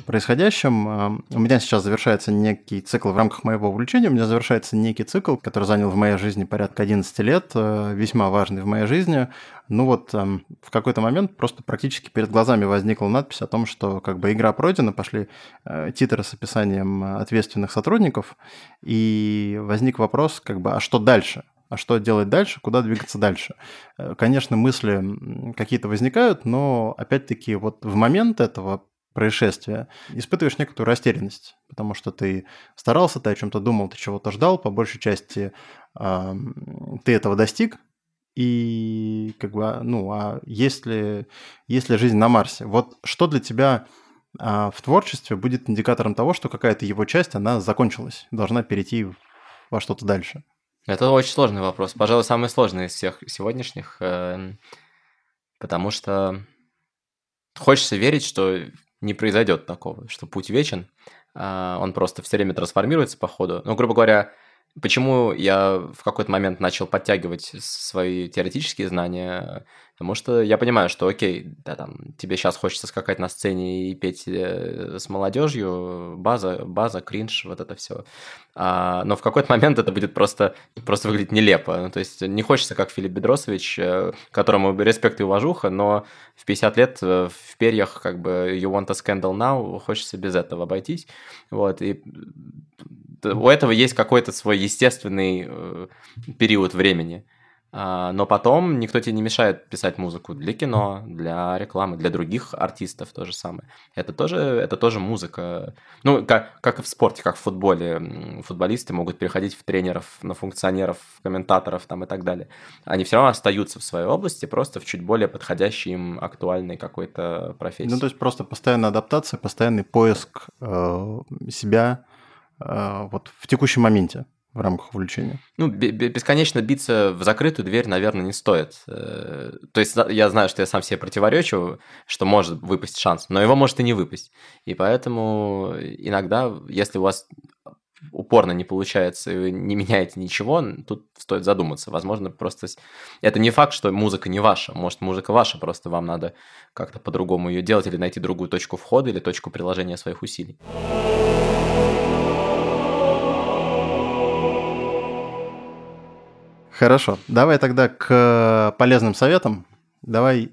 происходящем. Э, у меня сейчас завершается некий цикл в рамках моего увлечения. У меня завершается некий цикл, который занял в моей жизни порядка 11 лет, э, весьма важный в моей жизни. Ну вот в какой-то момент просто практически перед глазами возникла надпись о том, что как бы игра пройдена, пошли титры с описанием ответственных сотрудников, и возник вопрос, как бы, а что дальше? а что делать дальше, куда двигаться дальше. Конечно, мысли какие-то возникают, но опять-таки вот в момент этого происшествия, испытываешь некоторую растерянность, потому что ты старался, ты о чем-то думал, ты чего-то ждал, по большей части э, ты этого достиг, и как бы, а, ну, а есть ли, есть ли жизнь на Марсе? Вот что для тебя э, в творчестве будет индикатором того, что какая-то его часть, она закончилась, должна перейти во что-то дальше? Это очень сложный вопрос. Пожалуй, самый сложный из всех сегодняшних, э, потому что хочется верить, что не произойдет такого, что путь вечен, а, он просто все время трансформируется по ходу. Ну, грубо говоря, Почему я в какой-то момент начал подтягивать свои теоретические знания? Потому что я понимаю, что окей, да, там, тебе сейчас хочется скакать на сцене и петь э, с молодежью, база, база, кринж, вот это все. А, но в какой-то момент это будет просто, просто выглядеть нелепо. Ну, то есть не хочется, как Филипп Бедросович, э, которому респект и уважуха, но в 50 лет э, в перьях как бы you want a scandal now, хочется без этого обойтись. Вот, и у этого есть какой-то свой естественный э, период времени. А, но потом никто тебе не мешает писать музыку для кино, для рекламы, для других артистов то же самое. Это тоже, это тоже музыка. Ну, как, как и в спорте, как в футболе. Футболисты могут переходить в тренеров, на функционеров, комментаторов там и так далее. Они все равно остаются в своей области, просто в чуть более подходящей им актуальной какой-то профессии. Ну, то есть просто постоянная адаптация, постоянный поиск э, себя э, вот в текущем моменте в рамках увлечения? Ну, бесконечно биться в закрытую дверь, наверное, не стоит. Э, то есть я знаю, что я сам себе противоречу, что может выпасть шанс, но его может и не выпасть. И поэтому иногда, если у вас упорно не получается, и вы не меняете ничего, тут стоит задуматься. Возможно, просто это не факт, что музыка не ваша. Может, музыка ваша, просто вам надо как-то по-другому ее делать или найти другую точку входа или точку приложения своих усилий. Хорошо. Давай тогда к полезным советам. Давай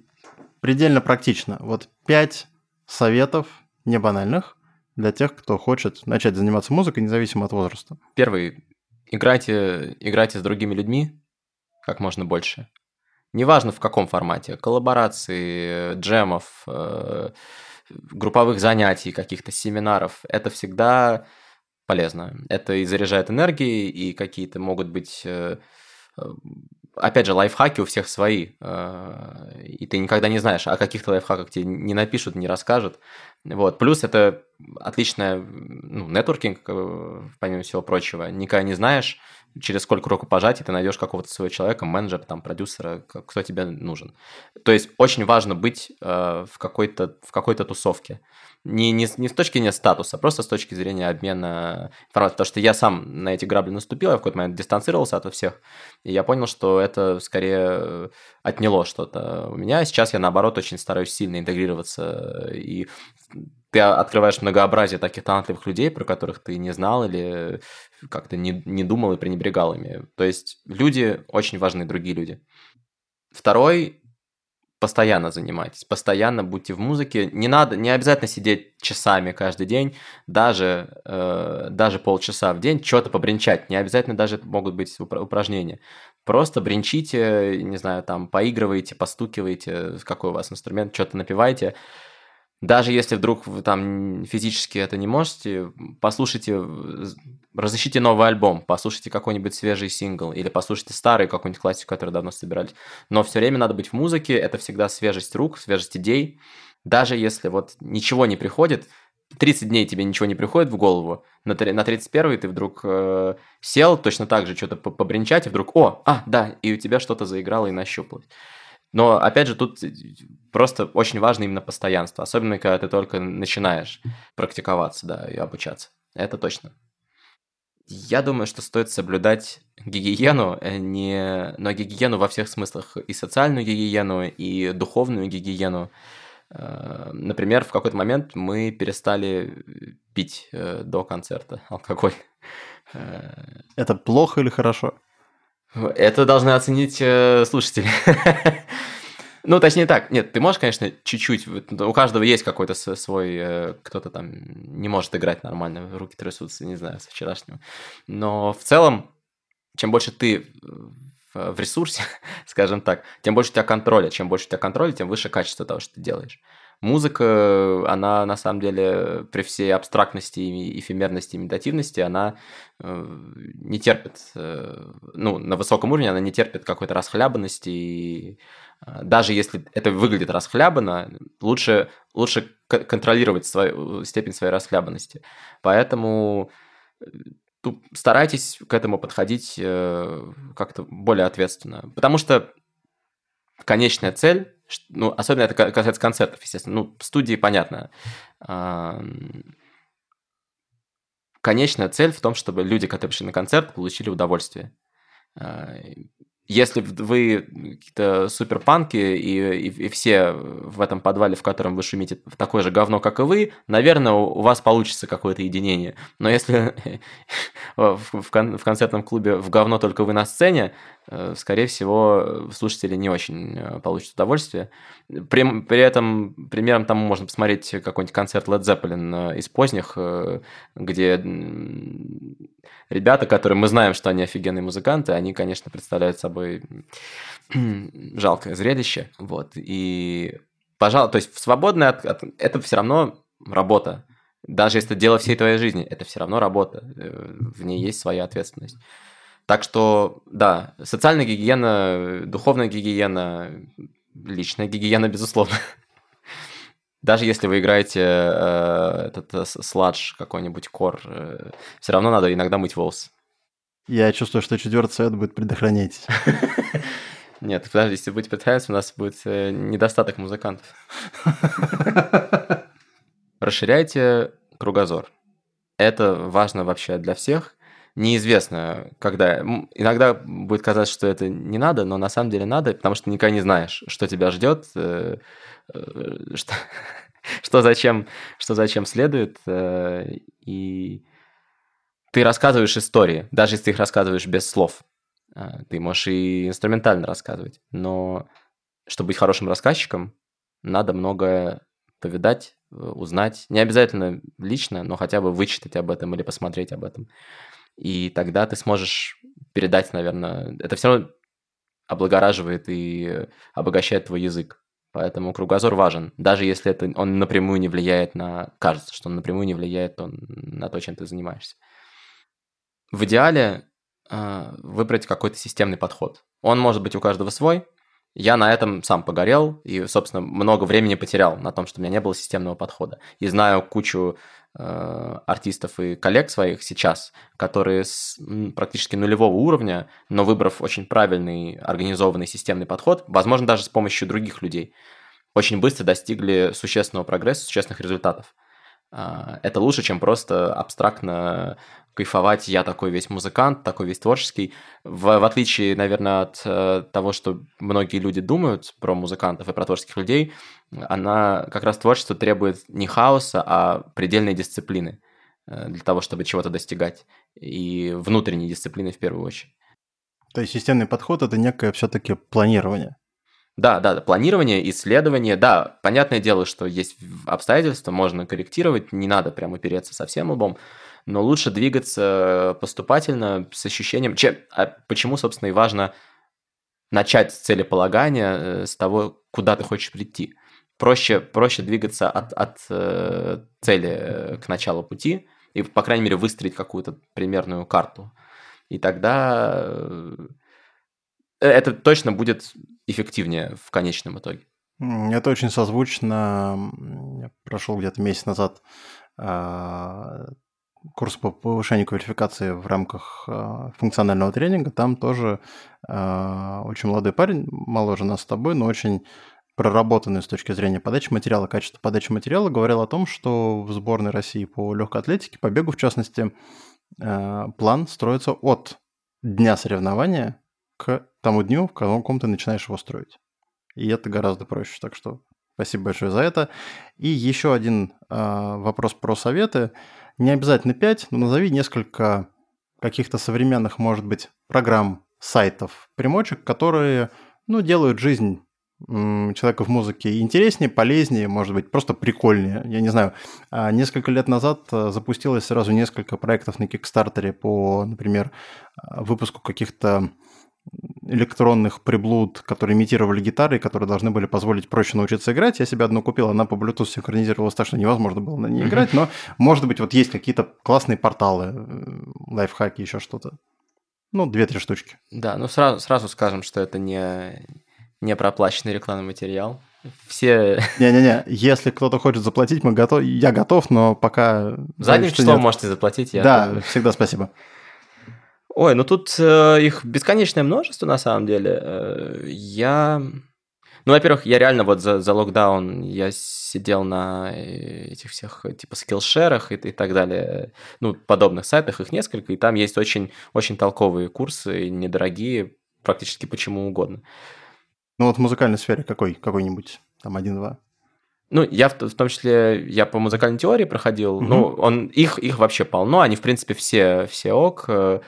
предельно практично. Вот пять советов не банальных для тех, кто хочет начать заниматься музыкой, независимо от возраста. Первый. Играйте, играйте с другими людьми как можно больше. Неважно в каком формате. Коллаборации, джемов, э, групповых занятий, каких-то семинаров. Это всегда полезно. Это и заряжает энергией, и какие-то могут быть э, опять же, лайфхаки у всех свои, э, и ты никогда не знаешь, о каких-то лайфхаках тебе не напишут, не расскажут. Вот. Плюс это отличная, ну, нетворкинг, э, помимо всего прочего. Никогда не знаешь, через сколько рукопожатий ты найдешь какого-то своего человека, менеджера, там, продюсера, кто тебе нужен. То есть очень важно быть э, в какой-то в какой-то тусовке. Не, не, не с точки зрения статуса, просто с точки зрения обмена информацией. Потому что я сам на эти грабли наступил, я в какой-то момент дистанцировался от всех, и я понял, что это скорее отняло что-то у меня. Сейчас я, наоборот, очень стараюсь сильно интегрироваться и ты открываешь многообразие таких талантливых людей, про которых ты не знал или как-то не, не думал и пренебрегал ими. То есть люди очень важны, другие люди. Второй постоянно занимайтесь, постоянно будьте в музыке. Не надо, не обязательно сидеть часами каждый день, даже, э, даже полчаса в день, что-то побренчать. Не обязательно даже могут быть упражнения. Просто бренчите, не знаю, там, поигрывайте, постукивайте, какой у вас инструмент, что-то напивайте. Даже если вдруг вы там физически это не можете, послушайте, разыщите новый альбом, послушайте какой-нибудь свежий сингл или послушайте старый какую-нибудь классику, которую давно собирались. Но все время надо быть в музыке, это всегда свежесть рук, свежесть идей. Даже если вот ничего не приходит, 30 дней тебе ничего не приходит в голову, на, на 31 ты вдруг э, сел точно так же что-то побренчать, и вдруг, о, а, да, и у тебя что-то заиграло и нащупалось. Но, опять же, тут просто очень важно именно постоянство, особенно когда ты только начинаешь практиковаться, да, и обучаться. Это точно. Я думаю, что стоит соблюдать гигиену, э, не... но гигиену во всех смыслах, и социальную гигиену, и духовную гигиену. Э, например, в какой-то момент мы перестали пить э, до концерта алкоголь. Это плохо или хорошо? Это должны оценить э, слушатели. [laughs] Ну, точнее так, нет, ты можешь, конечно, чуть-чуть, у каждого есть какой-то свой, э, кто-то там не может играть нормально, руки трясутся, не знаю, с вчерашнего. Но в целом, чем больше ты в ресурсе, [laughs] скажем так, тем больше у тебя контроля. Чем больше у тебя контроля, тем выше качество того, что ты делаешь. Музыка, она на самом деле при всей абстрактности, эфемерности, имитативности, она э, не терпит, э, ну, на высоком уровне она не терпит какой-то расхлябанности. И э, даже если это выглядит расхлябанно, лучше, лучше контролировать свою, степень своей расхлябанности. Поэтому старайтесь к этому подходить как-то более ответственно. Потому что конечная цель ну, особенно это касается концертов, естественно. Ну, студии понятно. Конечная цель в том, чтобы люди, которые пришли на концерт, получили удовольствие. Если вы какие-то суперпанки и, и, и все в этом подвале, в котором вы шумите, такое же говно, как и вы, наверное, у вас получится какое-то единение. Но если [laughs] в, кон, в концертном клубе в говно только вы на сцене, э, скорее всего, слушатели не очень э, получат удовольствие. При, при этом примером тому можно посмотреть какой-нибудь концерт Led Zeppelin э, из поздних, где ребята, которые мы знаем, что они офигенные музыканты, они, конечно, представляют собой такое [clears throat] жалкое зрелище. Вот. И, пожалуй, то есть свободное от, от, это все равно работа. Даже если это дело всей твоей жизни, это все равно работа. Э, в ней есть своя ответственность. Так что, да, социальная гигиена, духовная гигиена, личная гигиена, безусловно. [laughs] Даже если вы играете э, этот э, сладж какой-нибудь кор, э, все равно надо иногда мыть волосы. Я чувствую, что четвертый совет будет предохранять. [laughs] Нет, подожди, если будет предохранять, у нас будет э, недостаток музыкантов. [laughs] Расширяйте кругозор. Это важно вообще для всех. Неизвестно, когда... Иногда будет казаться, что это не надо, но на самом деле надо, потому что никогда не знаешь, что тебя ждет, э, э, [laughs] что, что, зачем, что зачем следует. И ты рассказываешь истории, даже если ты их рассказываешь без слов. Ты можешь и инструментально рассказывать, но чтобы быть хорошим рассказчиком, надо многое повидать, э, узнать. Не обязательно лично, но хотя бы вычитать об этом или посмотреть об этом. И тогда ты сможешь передать, наверное, это все равно облагораживает и обогащает твой язык. Поэтому кругозор важен, даже если это он напрямую не влияет на... Кажется, что он напрямую не влияет он, на то, чем ты занимаешься. В идеале э, выбрать какой-то системный подход. Он может быть у каждого свой, я на этом сам погорел и, собственно, много времени потерял на том, что у меня не было системного подхода. И знаю кучу э, артистов и коллег своих сейчас, которые с практически нулевого уровня, но выбрав очень правильный, организованный системный подход, возможно, даже с помощью других людей, очень быстро достигли существенного прогресса, существенных результатов. Э, это лучше, чем просто абстрактно кайфовать, я такой весь музыкант, такой весь творческий. В, в отличие, наверное, от э, того, что многие люди думают про музыкантов и про творческих людей, она как раз творчество требует не хаоса, а предельной дисциплины э, для того, чтобы чего-то достигать. И внутренней дисциплины в первую очередь. То есть системный подход – это некое все-таки планирование. Да, да, планирование, исследование, да, понятное дело, что есть обстоятельства, можно корректировать, не надо прямо переться совсем лбом, но лучше двигаться поступательно с ощущением... Чем, а почему, собственно, и важно начать с целеполагания, э, с того, куда ты хочешь прийти. Проще, проще двигаться от, от э, цели э, к началу пути и, по крайней мере, выстроить какую-то примерную карту. И тогда это точно будет эффективнее в конечном итоге. Это очень созвучно. Я прошел где-то месяц назад а, курс по повышению квалификации в рамках э, функционального тренинга, там тоже э, очень молодой парень, моложе нас с тобой, но очень проработанный с точки зрения подачи материала, качества подачи материала, говорил о том, что в сборной России по легкой атлетике, по бегу в частности, э, план строится от дня соревнования к тому дню, в каком ты начинаешь его строить. И это гораздо проще, так что спасибо большое за это. И еще один э, вопрос про советы. Не обязательно 5, но назови несколько каких-то современных, может быть, программ, сайтов, примочек, которые, ну, делают жизнь человека в музыке интереснее, полезнее, может быть, просто прикольнее. Я не знаю, а несколько лет назад э, запустилось сразу несколько проектов на Кикстартере по, например, выпуску каких-то электронных приблуд, которые имитировали гитары, которые должны были позволить проще научиться играть. Я себе одну купил, она по Bluetooth синхронизировалась так, что невозможно было на ней играть, но, может быть, вот есть какие-то классные порталы, э, лайфхаки, еще что-то. Ну, две-три штучки. Да, ну сразу, сразу скажем, что это не, не проплаченный рекламный материал. Все... [laughs] Не-не-не, если кто-то хочет заплатить, мы готов... я готов, но пока... Задним числом можете заплатить. Я да, думаю. всегда спасибо. Ой, ну тут э, их бесконечное множество на самом деле. Э, я... Ну, во-первых, я реально вот за, за локдаун я сидел на э, этих всех типа скиллшерах и, и так далее, ну, подобных сайтах, их несколько, и там есть очень, очень толковые курсы, недорогие, практически почему угодно. Ну вот в музыкальной сфере какой, какой-нибудь, там один-два? Ну, я в, в том числе, я по музыкальной теории проходил, угу. ну, он, их, их вообще полно, они, в принципе, все, все ок. Э,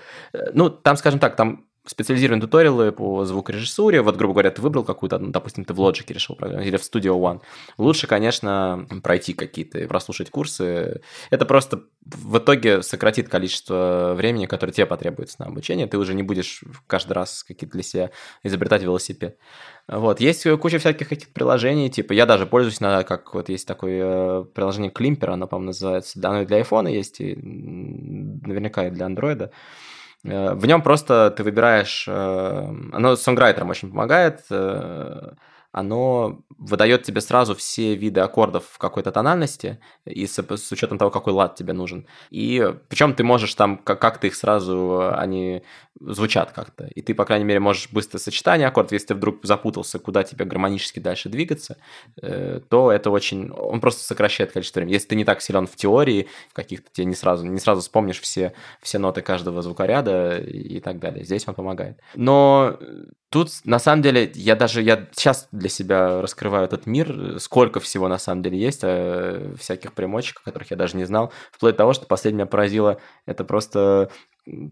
ну, там, скажем так, там специализированные туториалы по звукорежиссуре. Вот, грубо говоря, ты выбрал какую-то, ну, допустим, ты в Logic решил программировать или в Studio One. Лучше, конечно, пройти какие-то и прослушать курсы. Это просто в итоге сократит количество времени, которое тебе потребуется на обучение. Ты уже не будешь каждый раз какие-то для себя изобретать велосипед. Вот. Есть куча всяких этих приложений, типа я даже пользуюсь, на, как вот есть такое э, приложение Кlimper, оно, по-моему, называется. Оно и для iPhone есть, и наверняка и для Android. Э, в нем просто ты выбираешь... Э, оно сонграйтерам очень помогает. Э, оно выдает тебе сразу все виды аккордов в какой-то тональности и с, с учетом того, какой лад тебе нужен. И причем ты можешь там, как, как ты их сразу, они звучат как-то. И ты, по крайней мере, можешь быстро сочетание аккордов. Если ты вдруг запутался, куда тебе гармонически дальше двигаться, э, то это очень... Он просто сокращает количество времени. Если ты не так силен в теории, в каких-то тебе не сразу, не сразу вспомнишь все, все ноты каждого звукоряда и так далее. Здесь он помогает. Но Тут, на самом деле, я даже, я сейчас для себя раскрываю этот мир, сколько всего на самом деле есть, э, всяких примочек, которых я даже не знал, вплоть до того, что последнее меня поразило, это просто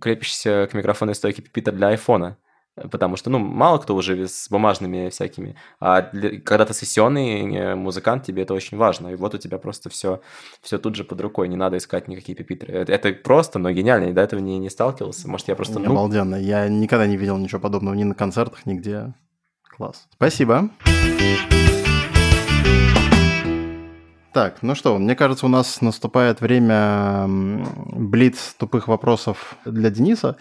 крепящийся к микрофонной стойке пипитер для айфона. Потому что, ну, мало кто уже с бумажными всякими. А для, когда ты сессионный э, музыкант, тебе это очень важно. И вот у тебя просто все, все тут же под рукой. Не надо искать никакие пипитры. Это, это просто, но гениально. Я до этого не, не сталкивался. Может, я просто... Ну... Обалденно. Я никогда не видел ничего подобного ни на концертах, нигде. Класс. Спасибо. Так, ну что, мне кажется, у нас наступает время блиц тупых вопросов для Дениса.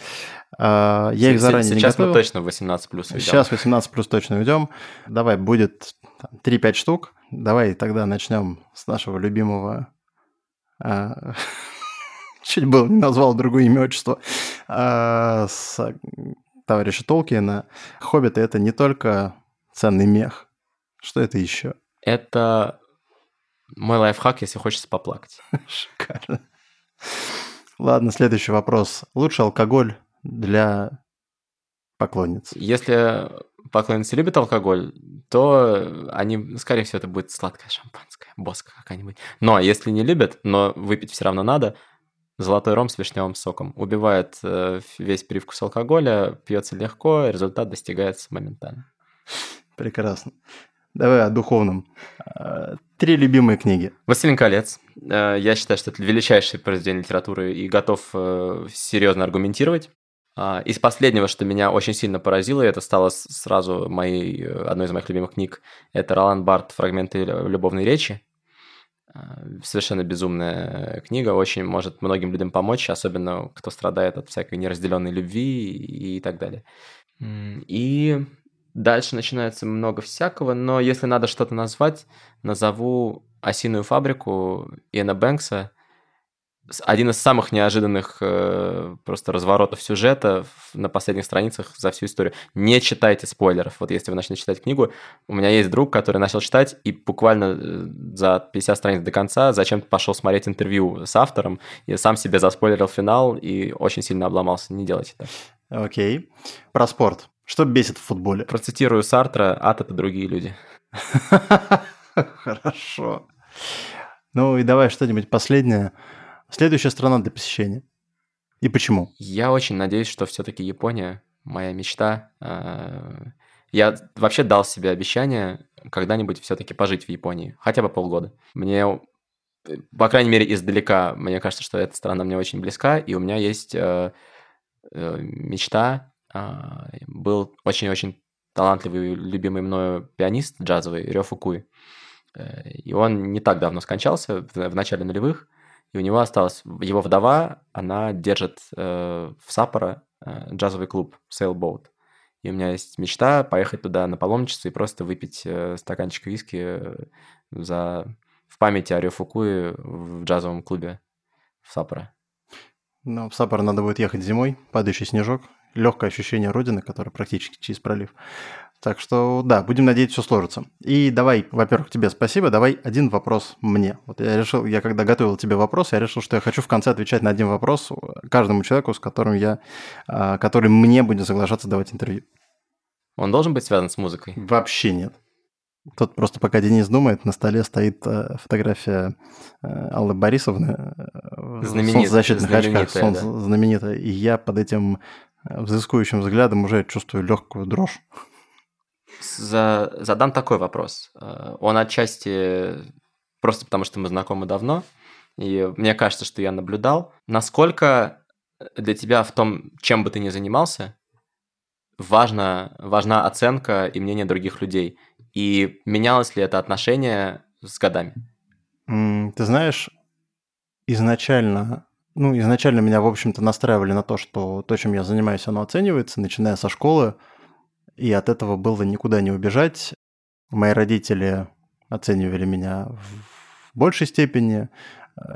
А, я их заранее Сейчас не мы точно 18 плюс уйдем. Сейчас 18 плюс точно уйдем. Давай, будет 3-5 штук. Давай тогда начнем с нашего любимого... А, [laughs] чуть было не назвал другое имя, отчество. А, с товарища Толкина. Хоббиты — это не только ценный мех. Что это еще? Это мой лайфхак, если хочется поплакать. [laughs] Шикарно. Ладно, следующий вопрос. Лучше алкоголь для поклонниц? Если поклонницы любят алкоголь, то они, скорее всего, это будет сладкое шампанское, боска какая-нибудь. Но если не любят, но выпить все равно надо, золотой ром с вишневым соком. Убивает э, весь привкус алкоголя, пьется легко, результат достигается моментально. Прекрасно. Давай о духовном. А, три любимые книги. «Властелин колец». Э, я считаю, что это величайшее произведение литературы и готов э, серьезно аргументировать. А, из последнего, что меня очень сильно поразило, и это стало сразу моей, одной из моих любимых книг, это Ролан Барт «Фрагменты любовной речи». Совершенно безумная книга, очень может многим людям помочь, особенно кто страдает от всякой неразделенной любви и так далее. И Дальше начинается много всякого, но если надо что-то назвать, назову «Осиную фабрику» Иэна Бэнкса. Один из самых неожиданных э, просто разворотов сюжета на последних страницах за всю историю. Не читайте спойлеров. Вот если вы начнете читать книгу, у меня есть друг, который начал читать и буквально э, за 50 страниц до конца зачем-то пошел смотреть интервью с автором и сам себе заспойлерил финал и очень сильно обломался. Не делайте это. Окей. Про спорт. Что бесит в футболе? Процитирую Сартра, ад – это другие люди. [laughs] Хорошо. Ну и давай что-нибудь последнее. Следующая страна для посещения. И почему? Я очень надеюсь, что все-таки Япония моя мечта. А, я вообще дал себе обещание когда-нибудь все-таки пожить в Японии, хотя бы полгода. Мне, по крайней мере, издалека, мне кажется, что эта страна мне очень близка, и у меня есть э, э, мечта а, был очень-очень талантливый, любимый мною пианист джазовый Рё Фукуи. Э, и он не так давно скончался, в начале нулевых, и у него осталась его вдова, она держит э, в Саппоро э, джазовый клуб Sailboat. И у меня есть мечта поехать туда на паломничество и просто выпить э, стаканчик виски э, за... в память о Рё в джазовом клубе в Саппоро. Ну, в Саппоро надо будет ехать зимой, падающий снежок, легкое ощущение родины, которое практически через пролив. Так что, да, будем надеяться, все сложится. И давай, во-первых, тебе спасибо, давай один вопрос мне. Вот я решил, я когда готовил тебе вопрос, я решил, что я хочу в конце отвечать на один вопрос каждому человеку, с которым я, а, который мне будет соглашаться давать интервью. Он должен быть связан с музыкой? Вообще нет. Тут просто пока Денис думает, на столе стоит э, фотография э, Аллы Борисовны Знаменит, в солнцезащитных очках, солнце, да. знаменитая. И я под этим взыскующим взглядом уже чувствую легкую дрожь. За, задам такой вопрос. Э, он отчасти просто потому, что мы знакомы давно, и мне кажется, что я наблюдал. Насколько для тебя в том, чем бы ты ни занимался, важна, важна оценка и мнение других людей? И менялось ли это отношение с годами? Ты знаешь, изначально, ну, изначально меня, в общем-то, настраивали на то, что то, чем я занимаюсь, оно оценивается, начиная со школы, и от этого было никуда не убежать. Мои родители оценивали меня в большей степени,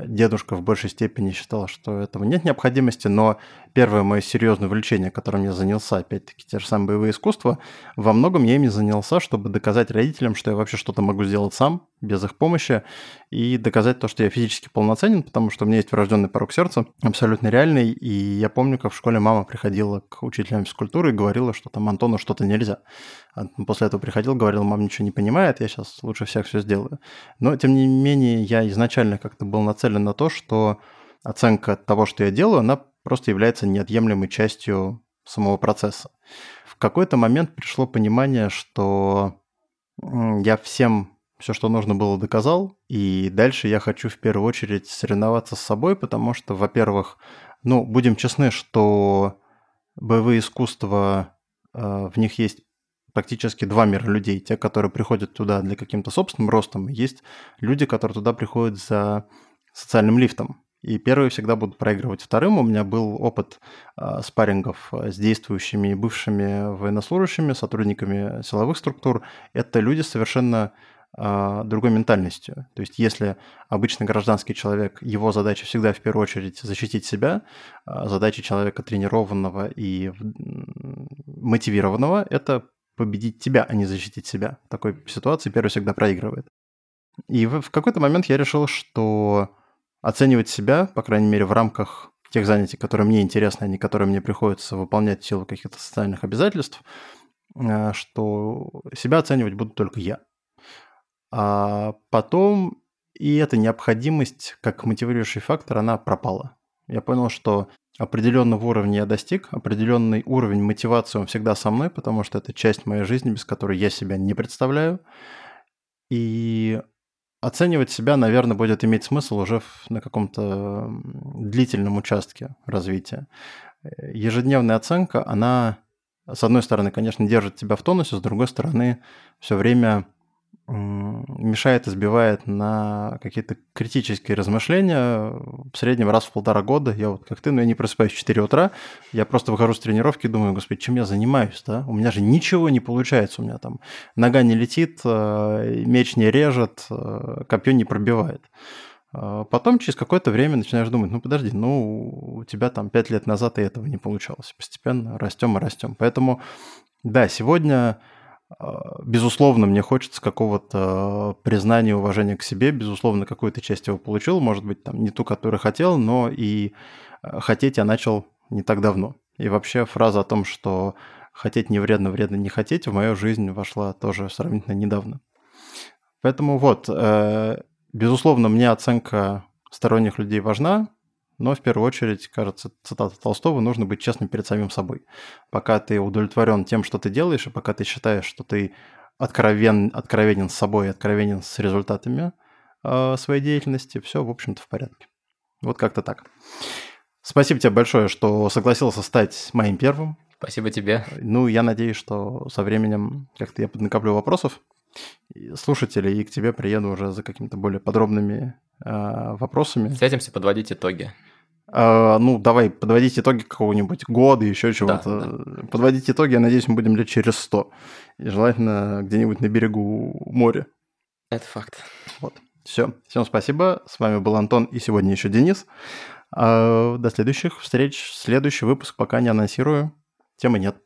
Дедушка в большей степени считал, что этого нет необходимости, но первое мое серьезное увлечение, которым я занялся, опять-таки, те же самые боевые искусства, во многом я ими занялся, чтобы доказать родителям, что я вообще что-то могу сделать сам, без их помощи, и доказать то, что я физически полноценен, потому что у меня есть врожденный порог сердца, абсолютно реальный, и я помню, как в школе мама приходила к учителям физкультуры и говорила, что там Антону что-то нельзя. А после этого приходил, говорил, мам ничего не понимает, я сейчас лучше всех все сделаю. Но, тем не менее, я изначально как-то был нацелен на то, что оценка того, что я делаю, она просто является неотъемлемой частью самого процесса. В какой-то момент пришло понимание, что я всем все, что нужно было, доказал, и дальше я хочу в первую очередь соревноваться с собой, потому что, во-первых, ну, будем честны, что боевые искусства, э, в них есть практически два мира людей. Те, которые приходят туда для каким-то собственным ростом, есть люди, которые туда приходят за социальным лифтом. И первые всегда будут проигрывать вторым. У меня был опыт э, спаррингов с действующими и бывшими военнослужащими, сотрудниками силовых структур. Это люди совершенно э, другой ментальностью. То есть если обычный гражданский человек, его задача всегда в первую очередь защитить себя, э, задача человека тренированного и мотивированного – это победить тебя, а не защитить себя. В такой ситуации первый всегда проигрывает. И в какой-то момент я решил, что оценивать себя, по крайней мере, в рамках тех занятий, которые мне интересны, а не которые мне приходится выполнять в силу каких-то социальных обязательств, э, что себя оценивать буду только я. А потом и эта необходимость как мотивирующий фактор, она пропала. Я понял, что определенного уровня я достиг, определенный уровень мотивации он всегда со мной, потому что это часть моей жизни, без которой я себя не представляю. И оценивать себя, наверное, будет иметь смысл уже на каком-то длительном участке развития. Ежедневная оценка, она, с одной стороны, конечно, держит тебя в тонусе, с другой стороны, все время мешает и сбивает на какие-то критические размышления в среднем раз в полтора года. Я вот как ты, но я не просыпаюсь в 4 утра, я просто выхожу с тренировки и думаю, господи, чем я занимаюсь, да? У меня же ничего не получается, у меня там нога не летит, э, меч не режет, э, копье не пробивает. А потом через какое-то время начинаешь думать, ну подожди, ну у тебя там 5 лет назад и этого не получалось. Постепенно растем и растем. Поэтому, да, сегодня безусловно, мне хочется какого-то признания, уважения к себе. Безусловно, какую-то часть его получил. Может быть, там не ту, которую хотел, но и а, хотеть я начал не так давно. И вообще фраза о том, что хотеть не вредно, вредно не хотеть, в мою жизнь вошла тоже сравнительно недавно. Поэтому вот, э, безусловно, мне оценка сторонних людей важна, но в первую очередь, кажется, цитата Толстого, нужно быть честным перед самим собой. Пока ты удовлетворен тем, что ты делаешь, и пока ты считаешь, что ты откровен, откровенен с собой, откровенен с результатами э, своей деятельности, все, в общем-то, в порядке. Вот как-то так. Спасибо тебе большое, что согласился стать моим первым. Спасибо тебе. Ну, я надеюсь, что со временем как-то я поднакоплю вопросов слушателей, и к тебе приеду уже за какими-то более подробными э, вопросами. Встретимся подводить итоги. Э, ну, давай, подводить итоги какого-нибудь года, еще чего-то. Да, да. Подводить итоги, я надеюсь, мы будем лет через сто. И желательно где-нибудь на берегу моря. Это факт. Вот. Все. Всем спасибо. С вами был Антон и сегодня еще Денис. Э, до следующих встреч. Следующий выпуск пока не анонсирую. Темы нет.